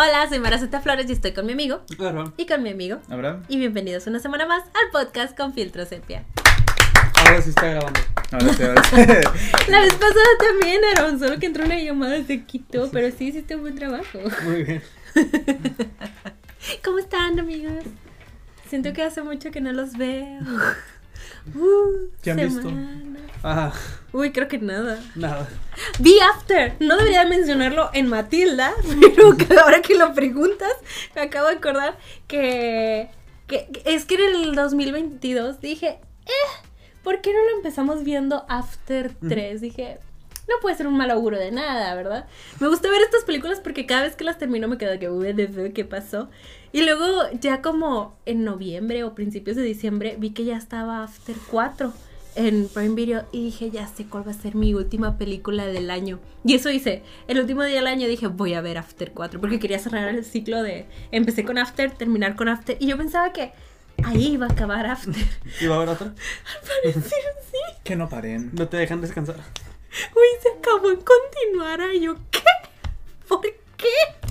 Hola, soy Maraceta Flores y estoy con mi amigo. Claro. Y con mi amigo. Abraham. Y bienvenidos una semana más al podcast con Filtro Sepia. Ahora sí está grabando. Ahora sí, ahora sí. La vez pasada también, Aaron, solo que entró una llamada y se quitó, pero sí hiciste un buen trabajo. Muy bien. ¿Cómo están, amigos? Siento que hace mucho que no los veo. Uh, ¿Qué han visto? Ah, Uy, creo que nada. nada. Vi After. No debería mencionarlo en Matilda, pero que ahora que lo preguntas, me acabo de acordar que, que- que es que en el 2022 dije, eh, ¿por qué no lo empezamos viendo After 3? Dije, no puede ser un mal auguro de nada, ¿verdad? Me gusta ver estas películas porque cada vez que las termino me quedo que, "Uy, ¿qué pasó? Y luego ya como en noviembre o principios de diciembre vi que ya estaba After 4 en Prime Video y dije, ya sé cuál va a ser mi última película del año. Y eso hice. El último día del año dije, voy a ver After 4 porque quería cerrar el ciclo de... Empecé con After, terminar con After y yo pensaba que ahí iba a acabar After. ¿Y va a haber otra? Parecer sí. Que no paren. No te dejan descansar. Uy, se acabó en continuar. Y yo, ¿qué? ¿Por qué?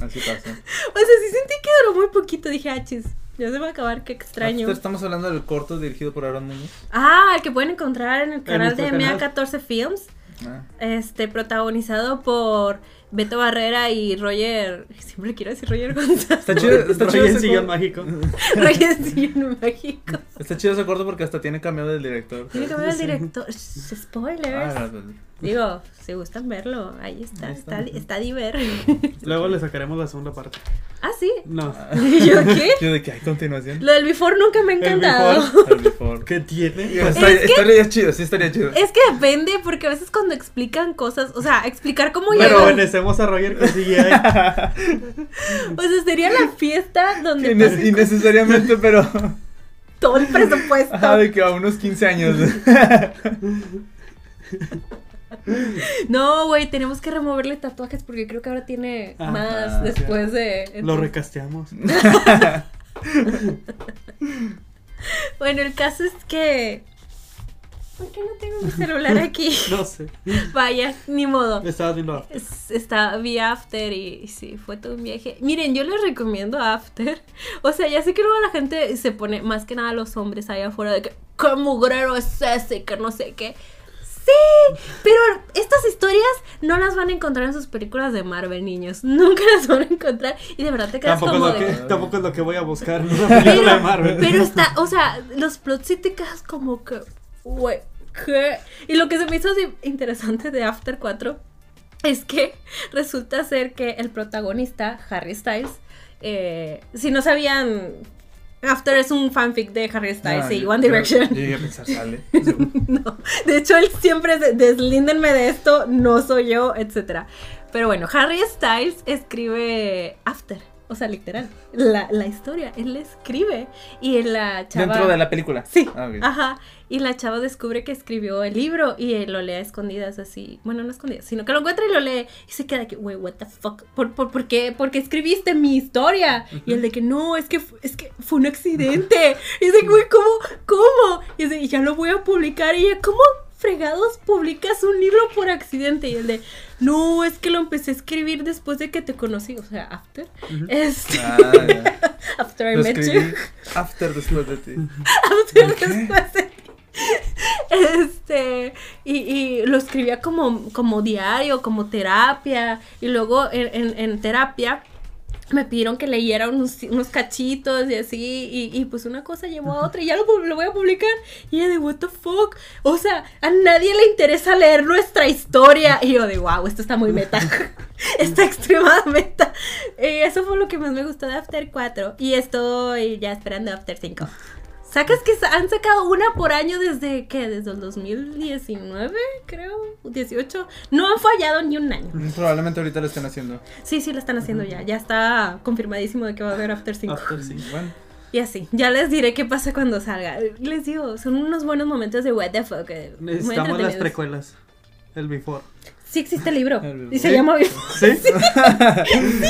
Así pasa. O sea, sí sentí que duró muy poquito. Dije, ah, chis, ya se va a acabar, qué extraño. Estamos hablando del corto dirigido por Aaron Muñoz. Ah, el que pueden encontrar en el canal de canal. MA14 Films. Ah, Este, protagonizado por Beto Barrera y Roger. Siempre quiero decir Roger González. Está chido, está chido ese sillón corto. mágico. Roger Sillón Mágico. Está chido ese corto porque hasta tiene cameo del director. Tiene que ver el director. Spoilers. Ah, Digo, si gustan verlo, ahí está. Ahí Está, está. está, diver. Luego le sacaremos la segunda parte. ah, sí. No. ¿Y yo qué? Yo de que hay continuación. Lo del before nunca me ha El encantado. before. El before. ¿Qué tiene? Está- Es que- Estaría chido, sí estaría chido. Es que depende, porque a veces cuando explican cosas, o sea, explicar cómo Pero llegas. benecemos a Roger con CGI. O sea, sería la fiesta donde pasan innecesariamente, pero. todo el presupuesto. Ajá, de que a unos 15 años. No, güey, tenemos que removerle tatuajes porque creo que ahora tiene Ah, más ah, después de. Lo recasteamos. Bueno, el caso es que. ¿Por qué no tengo mi celular aquí? No sé. Vaya, ni modo. Estabas viendo. Es- Está, vi After y, y sí, fue todo un viaje. Miren, yo les recomiendo After. O sea, ya sé que luego la gente se pone, más que nada los hombres allá afuera, de que, ¿qué mugrero es ese? Que no sé qué. Sí, pero estas historias no las van a encontrar en sus películas de Marvel, niños. Nunca las van a encontrar. Y de verdad te quedas Tampoco es, como lo de. que, tampoco es lo que voy a buscar en una película de Pero, Marvel. pero está, o sea, los plots sí te quedas como que, güey, ¿qué? Y lo que se me hizo así interesante de After 4 es que resulta ser que el protagonista, Harry Styles, eh, si no sabían, After es un fanfic de Harry Styles Ah, y yo- One Direction. Yo sale. No, de hecho él siempre es de, deslíndenme de esto, no soy yo, etcétera. Pero bueno, Harry Styles escribe After, o sea, literal, la, la historia, él la escribe y la chava Dentro de la película. Sí, Ah, ajá, y la chava descubre que escribió el libro y él lo lee a escondidas así, bueno, no a escondidas, sino que lo encuentra y lo lee y se queda que, wey, what the fuck, ¿por, por, por qué, por qué escribiste mi historia? Y él de que, no, es que, es que fue un accidente, y dice, güey, ¿cómo, cómo? Y dice, y ya lo voy a publicar, y ella, ¿cómo fregados publicas un libro por accidente? Y él de, no, es que lo empecé a escribir después de que te conocí, o sea, after, este, Ah, after I Lo met you. after después de ti. After después de- Este, y, y lo escribía como, como diario, como terapia. Y luego en, en- en terapia me pidieron que leyera unos, unos cachitos y así. Y, y pues una cosa llevó a otra y ya lo, voy a publicar. Y ella de, ¿What the fuck? O sea, a nadie le interesa leer nuestra historia. Y yo de, wow, esto está muy meta. está extremadamente meta. Y eso fue lo que más me gustó de After 4. Y estoy ya esperando After 5. Sacas que han sacado una por año desde que desde el 2019, creo, 18. No han fallado ni un año. Probablemente ahorita lo estén haciendo. Sí, sí lo están haciendo ya. Ya está confirmadísimo de que va a haber After 5. After sí. Bueno, Y así, ya les diré qué pasa cuando salga. Les digo, son unos buenos momentos de what the fuck. eh, Necesitamos las precuelas. El before. Sí existe el libro. Y se ¿Sí? llama ¿Sí?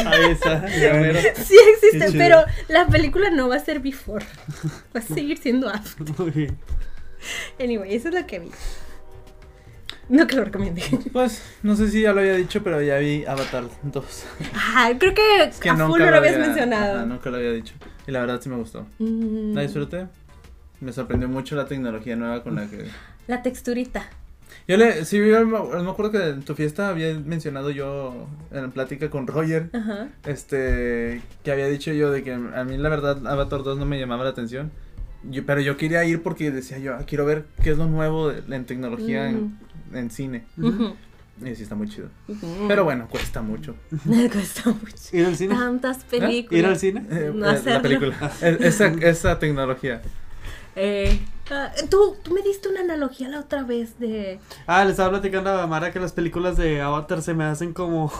Ahí está. Sí existe, pero la película no va a ser before. Va a seguir siendo after. Muy bien. Anyway, eso es lo que vi. No que lo recomiende. Pues, no sé si ya lo había dicho, pero ya vi Avatar 2. Ah, creo que, Es que a full no lo habías había- mencionado. ajá, nunca lo había dicho. Y la verdad sí me gustó. Mm, La disfruté. Me sorprendió mucho la tecnología nueva con la que... la texturita. Yo le... Sí, yo me me acuerdo que en tu fiesta había mencionado yo en plática con Roger, Ajá. este, que había dicho yo de que a mí la verdad Avatar 2 no me llamaba la atención. Yo- pero yo quería ir porque decía yo, "Ah, quiero ver qué es lo nuevo de- en tecnología en, en cine. Ujú. Y sí está muy chido. Ujú. Pero bueno, cuesta mucho. Me cuesta mucho. ¿Ir al cine? Tantas películas. ¿Ir al cine? Eh, No eh, hacerlo. la película. Es- esa, esa tecnología. Eh, tú, tú me diste una analogía la otra vez de. Ah, le estaba platicando a Mara que las películas de Avatar se me hacen como.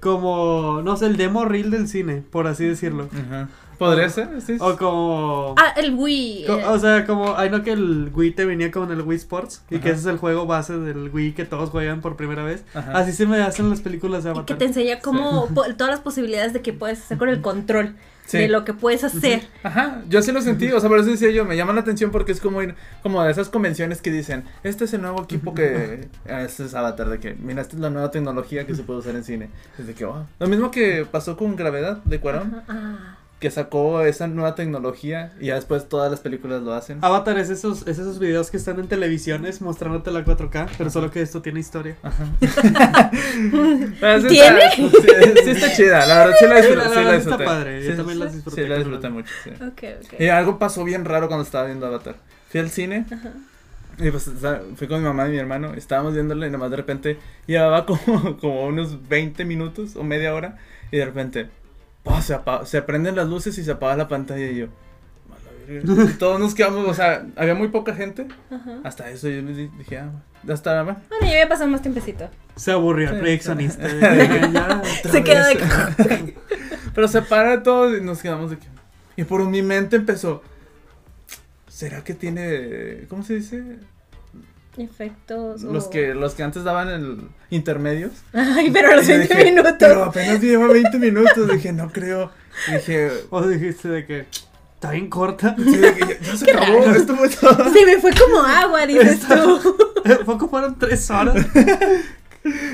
Como. No sé, el demo reel del cine, por así decirlo. Ajá. ¿Podría ser? Sí. O como. Ah, el Wii. co- eh, O sea, como. Hay no que el Wii te venía con el Wii Sports. Y que Ajá. ese es el juego base del Wii que todos juegan por primera vez. Ajá. Así se me hacen las películas de y que Avatar. te enseña cómo po- todas las posibilidades de que puedes hacer con el control Sí. de lo que puedes hacer. Ajá, yo sí lo sentí, o sea, por eso decía yo, me llama la atención porque es como ir, como de esas convenciones que dicen, este es el nuevo equipo que, ah, este es Avatar, de que, mira, esta es la nueva tecnología que se puede usar en cine, es de que, wow, lo mismo que pasó con Gravedad de Cuarón, Ajá, ah. Que sacó esa nueva tecnología y ya después todas las películas lo hacen. Avatar es esos, es esos videos que están en televisiones mostrándote la 4K, pero solo que esto tiene historia. Ajá. Pero sí ¿Tiene? Está, sí, sí está chida, la verdad, sí la disfruté. la sí verdad la está disfruté. padre, yo Sí, también las sí, disfruté Sí, la disfruté mucho, sí. Ok, ok. Y algo pasó bien raro cuando estaba viendo Avatar. Fui al cine Ajá. y pues o sea, fui con mi mamá y mi hermano. Estábamos viéndole y nomás de repente llevaba como, como unos 20 minutos o media hora. Y de repente ¡pah! se, se prenden las luces y se apaga la pantalla. Y yo, "A la verga". Y todos nos quedamos, o sea, había muy poca gente. Ajá. Hasta eso yo me di- dije, ah, bueno, hasta bueno. Bueno, ya había pasado más tiempecito. Se aburrió el Sí, proyeccionista. Se quedó de. Pero se para todo y nos quedamos de que. Y por mi mente empezó. ¿Será que tiene. ¿Cómo se dice? Efectos. Los o- que, los que antes daban el intermedios. Ay, pero a los Y yo 20 dije, minutos. Pero apenas lleva 20 minutos. Dije, no creo. Dije, O dijiste de que está bien corta. sí, de que ya, ya se acabó. raro. Esto fue todo. Se me fue como agua, dices tú. Poco fueron tres horas.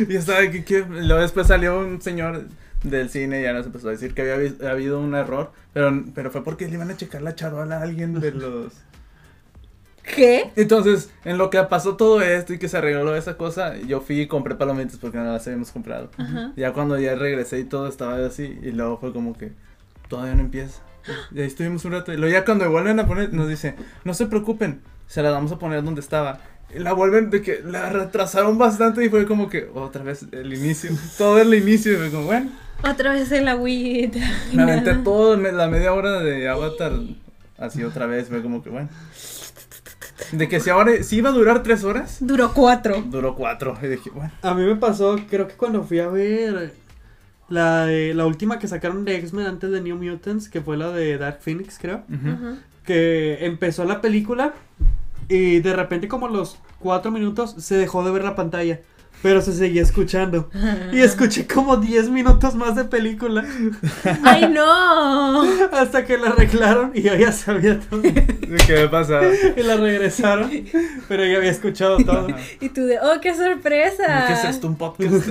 Y estaba que, que- luego después salió un señor del cine y ya nos empezó a decir que había habido un error. Pero, pero fue porque le iban a checar la charola a alguien de los. ¿Qué? Entonces, en lo que pasó todo esto y que se arregló esa cosa, yo fui y compré palomitas porque no las habíamos comprado. Ajá. Ya cuando ya regresé y todo estaba así, y luego fue como que todavía no empieza. Y ahí estuvimos un rato. Y luego ya cuando vuelven a poner, nos dice, no se preocupen, se la vamos a poner donde estaba. Y la vuelven de que la retrasaron bastante y fue como que otra vez el inicio, todo el inicio. Y fue como, bueno, Otra vez el agüita. me aventé todo me- la media hora de Avatar así otra vez. Fue como que, bueno. De que si ahora, si iba a durar tres horas, Duró cuatro. duró cuatro. Y dije, bueno. A mí me pasó, creo que cuando fui a ver la, de- la última que sacaron de X-Men antes de New Mutants, que fue la de Dark Phoenix, creo. que empezó la película y de repente como a los cuatro minutos se dejó de ver la pantalla. Pero se seguía escuchando. Y escuché como 10 minutos más de película. ¡Ay, no! Hasta que la arreglaron y yo ya sabía todo. ¿De qué me pasa? Y la regresaron. Pero ya había escuchado todo. Y tú de, ¡oh, qué sorpresa! ¿Qué es esto? ¿Un podcast?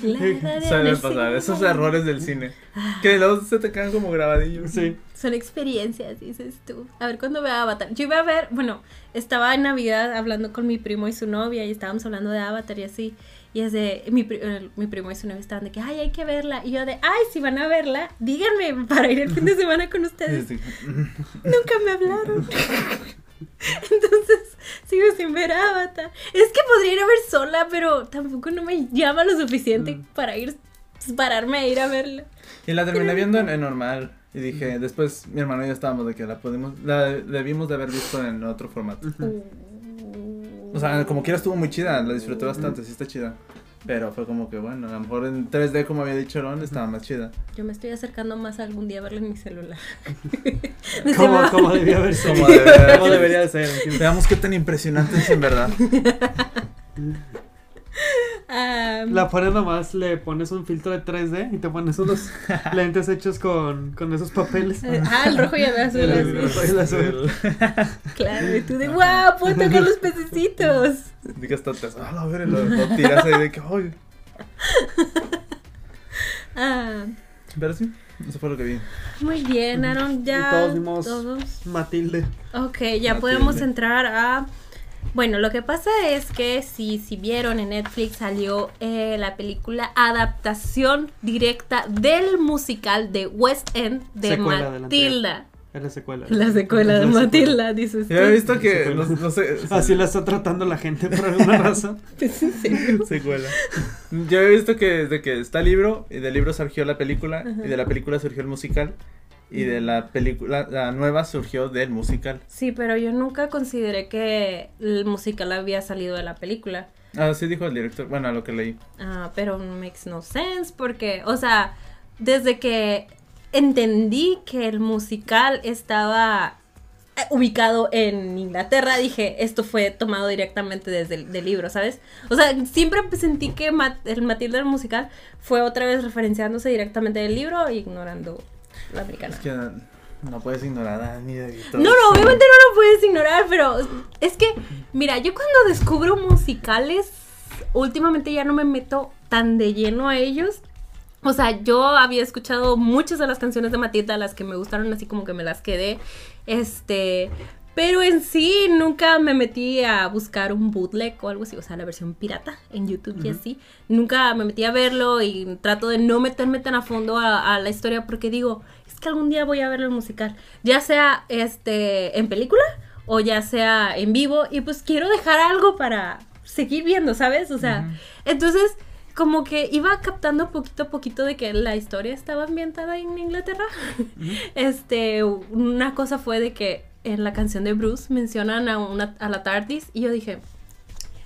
Suele pasar, esos errores del cine. Que luego se te quedan como grabadillos. Sí. Son experiencias, dices tú. A ver, ¿cuándo veo Avatar? Yo iba a ver, bueno, estaba en Navidad hablando con mi primo y su novia y estábamos hablando de Avatar y así. Y es de, mi, eh, mi primo y su novia estaban de que, ay, hay que verla. Y yo de, ay, si van a verla, díganme para ir el fin de semana con ustedes. Sí, sí. Nunca me hablaron. Entonces, sigo sin ver Avatar. Es que podría ir a ver sola, pero tampoco no me llama lo suficiente Mm. para ir, pararme a ir a verla. Y la terminé viendo en, en normal. Y dije, después mi hermano y yo estábamos de que la pudimos, la debimos de haber visto en otro formato. O sea, como quiera estuvo muy chida, la disfruté bastante, sí está chida. Pero fue como que bueno, a lo mejor en 3D, como había dicho Ron, estaba más chida. Yo me estoy acercando más a algún día a verla en mi celular. Como, como debía haber sido. Como debería- Como debería de ser. Veamos qué tan impresionante es en verdad. Ah, La pones nomás, le pones un filtro de 3D y te pones unos lentes hechos con, con esos papeles. eh, ah, el rojo y el azul. El así. rojo y el azul. Claro, y tú de wow, puedo tocar los pececitos. Diga hasta te a la ver, lo, lo tiras ahí de que, ay. Ah, Pero sí, eso fue lo que vi. muy bien, Aaron, ya. Y todos vimos- todos. Matilde. Ok, ya Matilde. podemos entrar a... Bueno, lo que pasa es que si, si vieron en Netflix salió eh, la película adaptación directa del musical de West End de Secuela de la Matilda. Es la secuela. La secuela de la Matilda, dices tú. Yo he visto que, Secuela. no, no sé. Así la está tratando la gente por alguna razón. ¿Es en serio? Secuela. Yo he visto que desde que está el libro, y del libro surgió la película, Ajá. y de la película surgió el musical, y de la película, la nueva surgió del musical. Sí, pero yo nunca consideré que el musical había salido de la película. Ah, sí dijo el director, bueno, a lo que leí. Ah, pero makes no sense porque, o sea, desde que entendí que el musical estaba eh, ubicado en Inglaterra, dije, esto fue tomado directamente desde el del libro, ¿sabes? O sea, siempre sentí que el Matilda el musical fue otra vez referenciándose directamente del libro, ignorando la americana. Es que no puedes ignorar a ni de No, no, obviamente no lo puedes ignorar, pero es que, mira, yo cuando descubro musicales, últimamente ya no me meto tan de lleno a ellos. O sea, yo había escuchado muchas de las canciones de Matilda, las que me gustaron, así como que me las quedé. Este. Pero en sí nunca me metí a buscar un bootleg o algo así, o sea, la versión pirata en YouTube y así. Nunca me metí a verlo y trato de no meterme tan a fondo a, a la historia porque digo, que algún día voy a ver el musical, ya sea este en película o ya sea en vivo y pues quiero dejar algo para seguir viendo, ¿sabes? O sea, entonces como que iba captando poquito a poquito de que la historia estaba ambientada en Inglaterra. Este, una cosa fue de que en la canción de Bruce mencionan a, una, a la TARDIS y yo dije,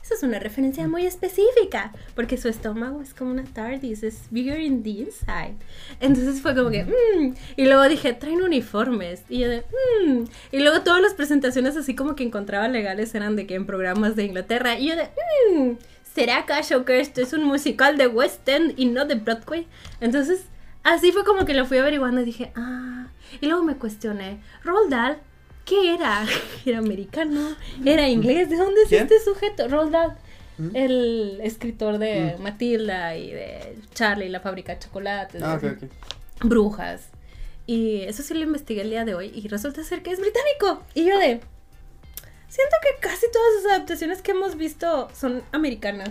eso es una referencia muy específica, porque su estómago es como una TARDIS, es bigger in the inside. Entonces fue como que, mmm, y luego dije, traen uniformes, y yo de, mmm, y luego todas las presentaciones así como que encontraba legales eran de que en programas de Inglaterra, y yo de, mmm, ¿será acaso que esto es un musical de West End y no de Broadway? Entonces, así fue como que lo fui averiguando y dije, ah, y luego me cuestioné, Roald Dahl, ¿qué era? ¿Era americano? ¿Era inglés? ¿De dónde es ¿Quién? este sujeto? Roald Dahl, ¿Mm? el escritor de Mm. Matilda y de Charlie, la fábrica de chocolates, Ah, brujas. Y eso sí lo investigué el día de hoy y resulta ser que es británico. Y yo de... Siento que casi todas las adaptaciones que hemos visto son americanas.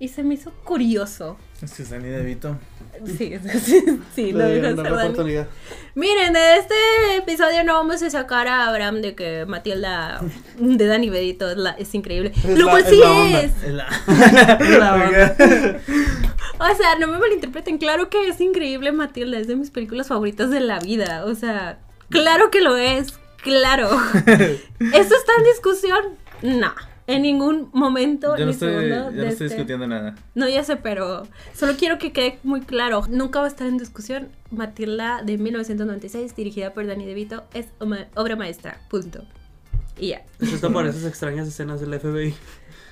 Y se me hizo curioso. Es que es Danny DeVito. Sí, sí, sí, Le lo oportunidad. Miren, de este episodio no vamos a sacar a Abraham de que Matilda de Dani Bedito es, la- es increíble. Es Lo cual sí la onda. es. Es la- La onda. O sea, no me malinterpreten, claro que es increíble Matilda, es de mis películas favoritas de la vida. O sea, claro que lo es, claro. ¿Esto está en discusión? No. En ningún momento Yo no ni estoy, segundo yo no de estoy este- discutiendo nada. No, ya sé, pero solo quiero que quede muy claro. Nunca va a estar en discusión. Matilda de 1996, dirigida por Danny DeVito, es obra maestra. Punto. Y ya. Excepto por esas extrañas escenas del FBI.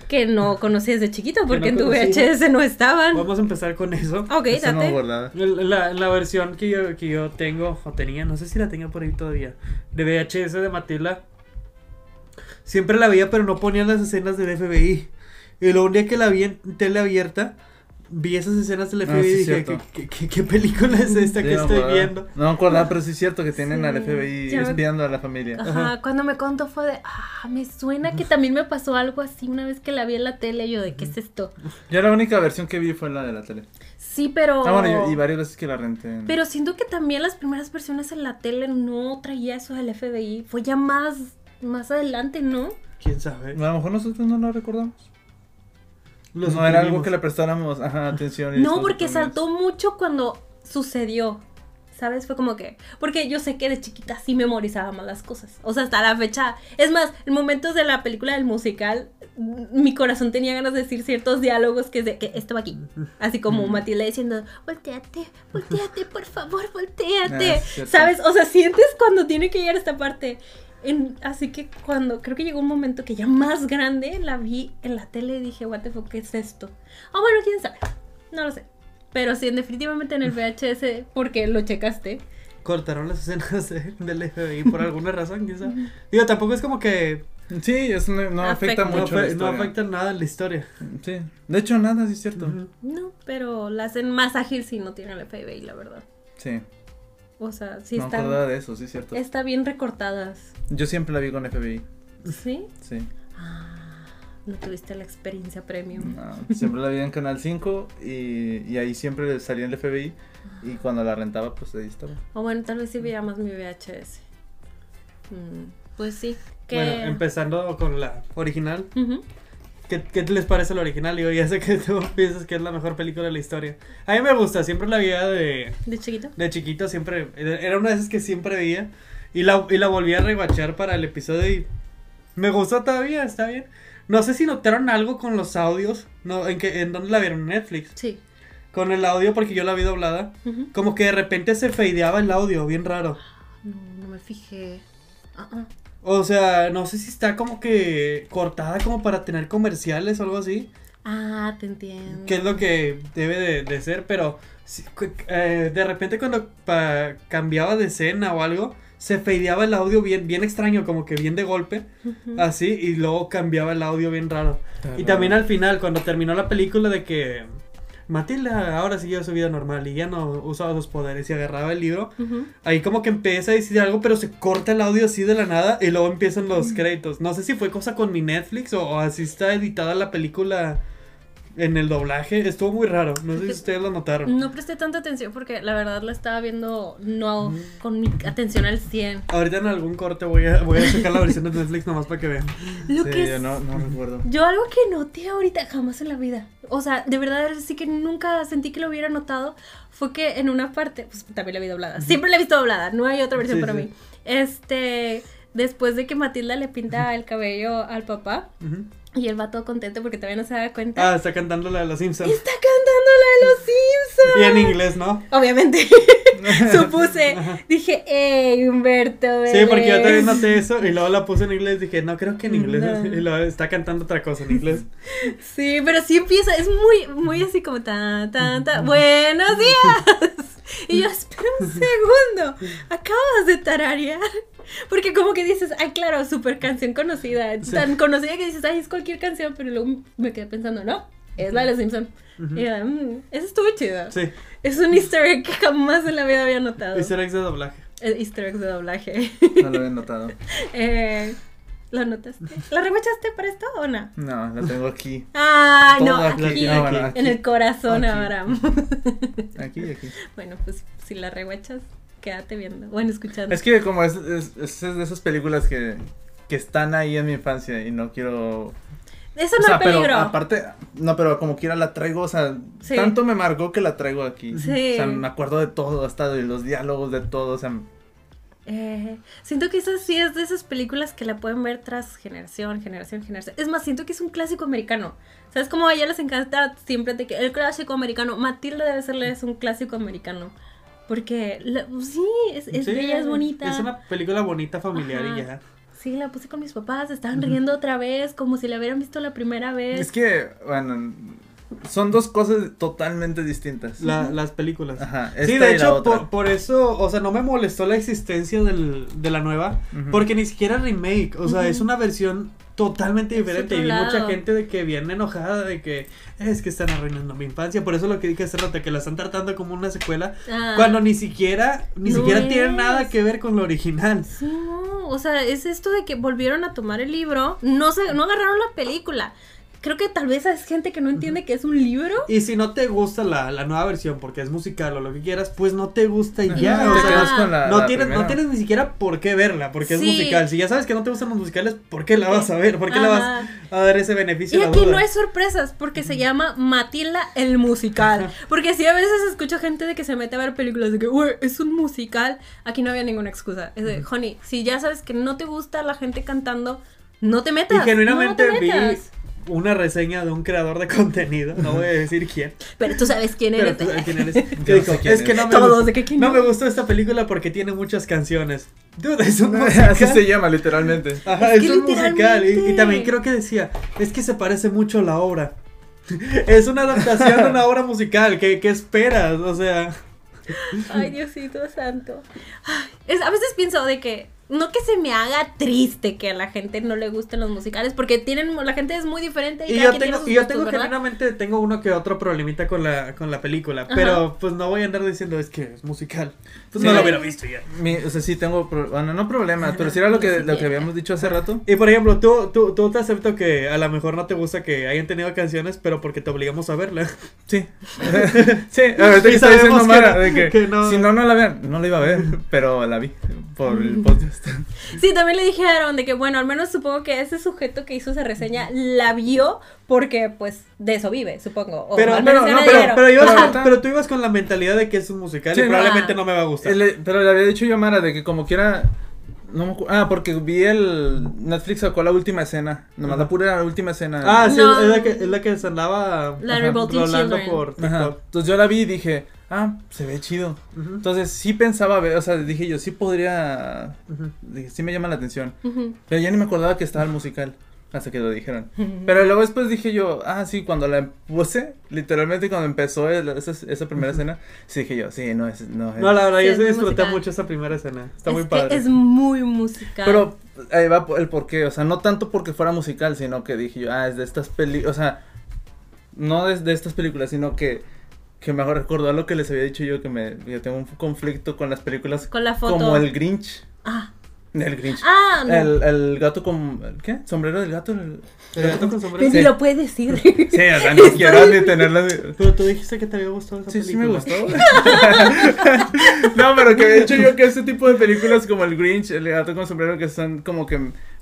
Que no conocí desde chiquito porque no en tu. VHS no estaban. Vamos a empezar con eso. Ok, Esa no date. El- La, la versión que yo, que yo tengo, o tenía, no sé si la tengo por ahí todavía, de VHS de Matilda. Siempre la veía, pero no ponían las escenas del FBI. Y luego un día que la vi en tele abierta, vi esas escenas del Ah, FBI sí, y dije. ¿qué, qué, qué película es esta Sí, que no estoy acordaba. viendo? No me acordaba, pero sí es cierto que tienen al Sí, FBI ya me- espiando a la familia. Ajá, Ajá. cuando me contó fue de, ah, me suena que también me pasó algo así una vez que la vi en la tele, yo de, ¿qué es esto? Yo la única versión que vi fue la de la tele. Sí, pero... Ah, bueno, y, y varias veces que la renté. en- Pero siento que también las primeras versiones en la tele no traía eso del FBI, fue ya más, más adelante, ¿no? ¿Quién sabe? A lo mejor nosotros no la recordamos. Los no era algo que le prestáramos ajá, atención. y No, porque lo saltó mucho cuando sucedió. ¿Sabes? Fue como que. Porque yo sé que de chiquita sí memorizaba más las cosas. O sea, hasta la fecha. Es más, en momentos de la película del musical, m- mi corazón tenía ganas de decir ciertos diálogos que, de, que esto va aquí. Así como Mm. Matilda diciendo: Volteate, volteate, por favor, volteate. Ah. ¿Sabes? O sea, sientes cuando tiene que llegar esta parte. En- así que cuando, creo que llegó un momento que ya más grande la vi en la tele y dije, what the fuck, ¿qué es esto? Ah, bueno, quién sabe, no lo sé. Pero sí, definitivamente en el VHS, porque lo checaste. Cortaron las escenas de- del FBI por alguna razón, quizá. Digo, tampoco es como que Sí, eso no, no afecta, Afecta. no, mucho. la no afecta nada en la historia. Sí. De hecho, nada, sí es cierto. No, pero la hacen más ágil si no tiene el FBI, la verdad. Sí. O sea, sí no acordaba de eso, sí es cierto. está bien recortadas. Yo siempre la vi con FBI. ¿Sí? Sí. Ah, no tuviste la experiencia premium. No, siempre la vi en Canal 5 y, y ahí siempre salía el FBI. Y cuando la rentaba, pues ahí estaba. O bueno, tal vez sí veía más mi VHS. Mm, pues sí. Que... Bueno, empezando con la original. ¿Qué, qué les parece la original? Digo, ya sé que tú piensas que es la mejor película de la historia. A mí me gusta, siempre la veía de, ¿De chiquito? de chiquito, siempre. Era una de esas que siempre veía. Y la, y la volví a rewatchar para el episodio y me gustó todavía, está bien. No sé si notaron algo con los audios. No, ¿En, que, en dónde la vieron? ¿En Netflix. Sí. Con el audio, porque yo la vi doblada. Como que de repente se fadeaba el audio, bien raro. No, no me fijé. Ah, ah. O sea, no sé si está como que cortada como para tener comerciales o algo así. Ah, te entiendo. Que es lo que debe de, de ser, pero eh, de repente cuando pa- cambiaba de escena o algo, se fadeaba el audio bien, bien extraño, como que bien de golpe, así, y luego cambiaba el audio bien raro. Está Y también al final, cuando terminó la película de que Matilda ahora siguió su vida normal y ya no usaba sus poderes y agarraba el libro, ahí como que empieza a decir algo, pero se corta el audio así de la nada y luego empiezan los créditos. No sé si fue cosa con mi Netflix o, o así está editada la película en el doblaje. Estuvo muy raro. No sé si ustedes lo notaron. No presté tanta atención porque la verdad la estaba viendo no con mi atención al 100. Ahorita en algún corte voy a, voy a checar la versión de Netflix nomás para que vean. Lo Sí, que yo no, no recuerdo. Yo algo que noté ahorita jamás en la vida, o sea, de verdad sí que nunca sentí que lo hubiera notado, fue que en una parte, pues también la vi doblada, siempre la he visto doblada, no hay otra versión Sí, para sí. mí. Este, después de que Matilda le pinta el cabello al papá Ujú. Y él va todo contento porque todavía no se da cuenta, Ah, está cantando la de los Simpsons. está cantando la de los Simpsons. Y en inglés, ¿no? Obviamente, supuse, dije, ey, Humberto, Sí, porque yo también ves". noté eso y luego la puse en inglés. Dije, no, creo que en inglés. No. Y luego está cantando otra cosa en inglés. Sí, pero sí empieza, es muy, muy así como tan, tan, tan, buenos días. Y yo, espera un segundo, acabas de tararear. Porque como que dices, ay, claro, super canción conocida, Sí. tan conocida que dices, ay, es cualquier canción, pero luego me quedé pensando, no, es la de los Simpson. Ujú. Y yo, "Mm, eso estuvo chido. Sí, Es un easter egg que jamás en la vida había notado. easter eggs de doblaje. Easter egg de doblaje. No lo había notado. eh, ¿Lo notaste? ¿La reguachaste para esto o no? No, la tengo aquí. Ah, no, aquí, bueno, aquí. en el corazón Aquí. ahora. Aquí y aquí. bueno, pues si la reguachas, quédate viendo. Bueno, escuchando. Es que como es, es, es de esas películas que, que están ahí en mi infancia y no quiero... Eso o no sea, es peligro. pero aparte, no, pero como quiera la traigo, o sea, Sí. tanto me marcó que la traigo aquí. Sí. O sea, me acuerdo de todo, hasta de los diálogos, de todo, o sea, Eh, siento que esa sí es de esas películas que la pueden ver tras generación, generación, generación. Es más, siento que es un clásico americano. ¿Sabes cómo a ella les encanta siempre de que el clásico americano? Matilda debe serle es un clásico americano. Porque, la- sí, es, es Sí, bella, es bonita. Es una película bonita, familiar y ya. Sí, la puse con mis papás, estaban riendo otra vez, como si la hubieran visto la primera vez. es que, bueno, son dos cosas totalmente distintas. La- las películas. Ajá, Sí, de y la hecho, otra. por, por eso, o sea, no me molestó la existencia del, de la nueva, porque ni siquiera remake, o sea, es una versión totalmente diferente. Y vi mucha gente de que viene enojada de que es que están arruinando mi infancia. Por eso lo que dije hace rato, que la están tratando como una secuela, Ah. cuando ni siquiera, ni No siquiera tiene es. nada que ver con lo original. Sí, no, o sea, es esto de que volvieron a tomar el libro, no se, no agarraron la película. Creo que tal vez es gente que no entiende que es un libro. Y si no te gusta la, la nueva versión porque es musical o lo que quieras, pues no te gusta y Ajá, ya. No, o te sea, la- no, la tienes, no tienes ni siquiera por qué verla, porque es Sí. musical. Si ya sabes que no te gustan los musicales, ¿por qué la vas a ver? ¿Por qué le vas Ajá. a dar ese beneficio Y la aquí duda? no hay sorpresas porque se llama Matilda el musical. Porque si a veces escucho gente de que se mete a ver películas de que, "Uy, es un musical, aquí no había ninguna excusa. Es de, honey, si ya sabes que no te gusta la gente cantando, no te metas. Y genuinamente no te vi, metas". Una reseña de un creador de contenido, no voy a decir quién. Pero tú sabes quién Pero eres. tú sabes quién eres. Que dijo, quién es que no me, Todos, gustó, ¿de qué quién no me gustó esta película porque tiene muchas canciones. Dude, es un musical. Así se llama, literalmente. Ajá, Es es, que un musical. Y, también creo que decía, es que se parece mucho a la obra. es una adaptación de una obra musical. ¿Qué, qué esperas? O sea, Ay, Diosito santo. Ay, es- a veces pienso de que no que se me haga triste que a la gente no le gusten los musicales, porque tienen la gente es muy diferente y, y yo tiene tengo, sus y yo gustos, tengo ¿verdad? genuinamente tengo uno que otro problemita con la, con la película. Ajá. Pero pues no voy a andar diciendo es que es musical. Pues Sí. no lo hubiera visto ya. Mi- o sea, sí tengo, pro- bueno, no problemas, pero sí era lo que, lo que habíamos dicho hace rato. Y por ejemplo, tú, tú, tú te acepto que a lo mejor no te gusta que hayan tenido canciones, pero porque te obligamos a verla. Sí. sí, ahorita que está sabemos diciendo que Mara, no- de que, que no. si no, no la vean. No la iba a ver, pero la vi por el podcast. Sí, también le dijeron de que, bueno, al menos supongo que ese sujeto que hizo esa reseña la vio porque, pues, de eso vive, supongo. O Pero, al pero, menos no, pero, pero, ibas Pero con- ahorita- pero tú ibas con la mentalidad de que es un musical Sí, y no. probablemente Ah. no me va a gustar. El- pero le había dicho yo a Mara de que como quiera. No me acu- Ah, porque vi el. Netflix sacó la última escena. Nomás la pura última escena. Ah, sí, No. es la que, es la que se andaba La Ajá, Revolting rolando Children. por Ajá. TikTok. Entonces yo la vi y dije, ah, se ve chido. Ujú, Entonces sí pensaba ver, o sea, dije yo, sí podría. ujú. Dije, sí me llama la atención. Ujú. Pero ya ni me acordaba que estaba el musical. Hasta que lo dijeron. Pero luego después dije yo, ah, sí, cuando la puse, literalmente cuando empezó el- esa, esa primera escena, sí dije yo, sí, no es. No es. No, la verdad, Sí, yo es sí disfruté musical. mucho esa primera escena. Está es muy que padre. es muy musical. Pero ahí va el porqué, o sea, no tanto porque fuera musical, sino que dije yo, ah, es de estas películas, o sea, no de, de estas películas, sino que, que me recordó a lo que les había dicho yo, que me, yo tengo un conflicto con las películas Con la foto. como el Grinch, Ah, el Grinch, ah no. el, el gato con, ¿qué? ¿Sombrero del gato? El- ¿El gato con Pero sombrero? ni Sí. lo puedes decir. Sí, o sea, no quiero ni tenerla. de- Pero tú dijiste que te había gustado esa Sí, sí película. me gustó. no, pero que de hecho yo que este tipo de películas como el Grinch, el gato con sombrero, que son como que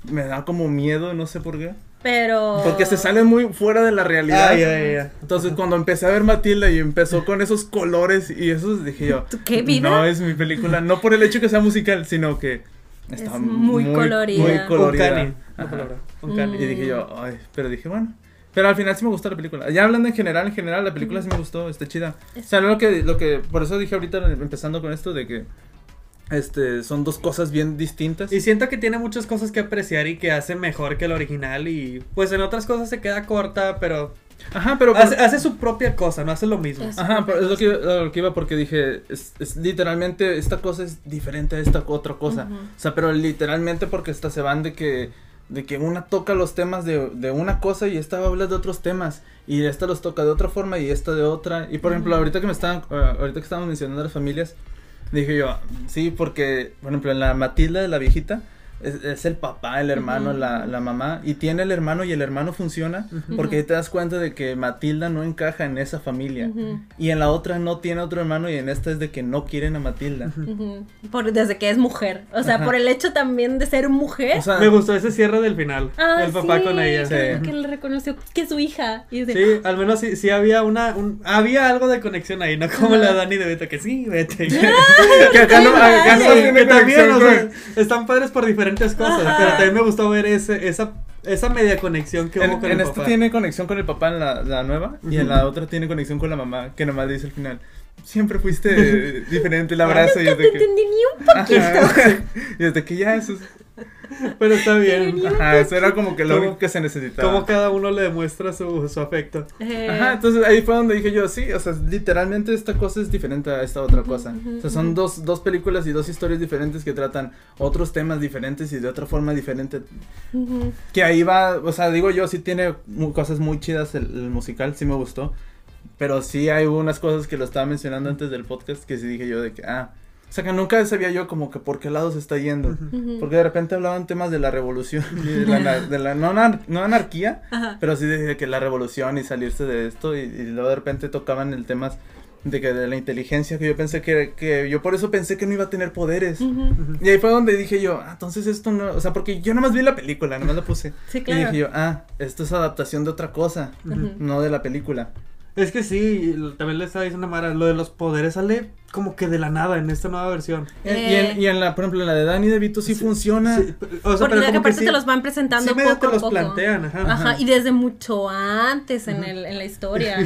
me da como miedo, no sé por qué. Pero. Porque se sale muy fuera de la realidad. Ah, ya, ya, ya. Entonces cuando empecé a ver Matilda y empezó con esos colores y esos, dije yo, ¿Tú qué vida? no es mi película, no por el hecho que sea musical, sino que está Es muy colorida. Muy colorida. Uncanny. Uncanny. Y dije yo, ay, pero dije, bueno. Pero al final sí me gustó la película. Ya hablando en general, en general, la película sí me gustó, está chida. O sea, lo que, lo que, por eso dije ahorita, empezando con esto, de que, este, son dos cosas bien distintas. Y siento que tiene muchas cosas que apreciar y que hace mejor que el original y pues en otras cosas se queda corta, pero Ajá, pero... hace, hace su propia cosa, no hace lo mismo. Es- Ajá, pero es lo que, lo que iba porque dije, es, es literalmente, esta cosa es diferente a esta otra cosa. Ujú. O sea, pero literalmente porque hasta se van de que, de que una toca los temas de, de una cosa y esta habla de otros temas. Y esta los toca de otra forma y esta de otra. Y por ejemplo, Ujú. ahorita que me estaban, ahorita que estábamos mencionando las familias, dije yo, sí, porque, por ejemplo, en la Matilda, la viejita, es, es el papá, el hermano, la, la mamá, y tiene el hermano y el hermano funciona, Ujú. porque ahí te das cuenta de que Matilda no encaja en esa familia. Y en la otra no tiene otro hermano y en esta es de que no quieren a Matilda. Por, desde que es mujer. O sea, Ajá. por el hecho también de ser mujer. O sea, Me gustó ese cierre del final, Ah, el papá sí, con ella. Que, Sí. que le reconoció que es su hija. Y Sí, al menos sí, sí había una, un- había algo de conexión ahí, no como la Dani de Beto, que sí, vete. que acá no, acá no que también, o sea, están padres por diferentes cosas, Ajá. pero también me gustó ver ese, esa, esa media conexión que hubo En, con en el esta papá. tiene conexión con el papá en la, la nueva y en la otra tiene conexión con la mamá, que nomás dice al final, siempre fuiste diferente, la abrazo y No es te de que... entendí ni un poquito. Y desde que ya eso es- Pero está bien. Ajá, eso era como que lo único que se necesitaba. Como cada uno le demuestra su, su afecto. Eh, Ajá, entonces ahí fue donde dije yo, sí, o sea, literalmente esta cosa es diferente a esta otra cosa. O sea, son dos, dos películas y dos historias diferentes que tratan otros temas diferentes y de otra forma diferente. Que ahí va, o sea, digo yo, sí tiene cosas muy chidas el, el musical, sí me gustó. Pero sí hay unas cosas que lo estaba mencionando antes del podcast que sí dije yo de que, ah, o sea, que nunca sabía yo como que por qué lado se está yendo. Ujú. Porque de repente hablaban temas de la revolución y de la, de la no, anar- no anarquía, Ajá. pero sí de, de que la revolución y salirse de esto y, y luego de repente tocaban el tema de que de la inteligencia que yo pensé que, que yo por eso pensé que no iba a tener poderes. Ujú. Y ahí fue donde dije yo, ah, entonces esto no, o sea, porque yo nomás vi la película, nomás la puse. Sí, Y claro. dije yo, ah, esto es adaptación de otra cosa, Ujú. no de la película. Es que sí, también le estaba diciendo a Mara, lo de los poderes sale como que de la nada en esta nueva versión. Y en, y en la, por ejemplo, en la de Danny DeVito sí, funciona. Sí, o sea, Porque pero como que aparte sí- te los van presentando sí poco te a los poco. plantean, ajá. Ajá, y desde mucho antes en, el, en la historia. Y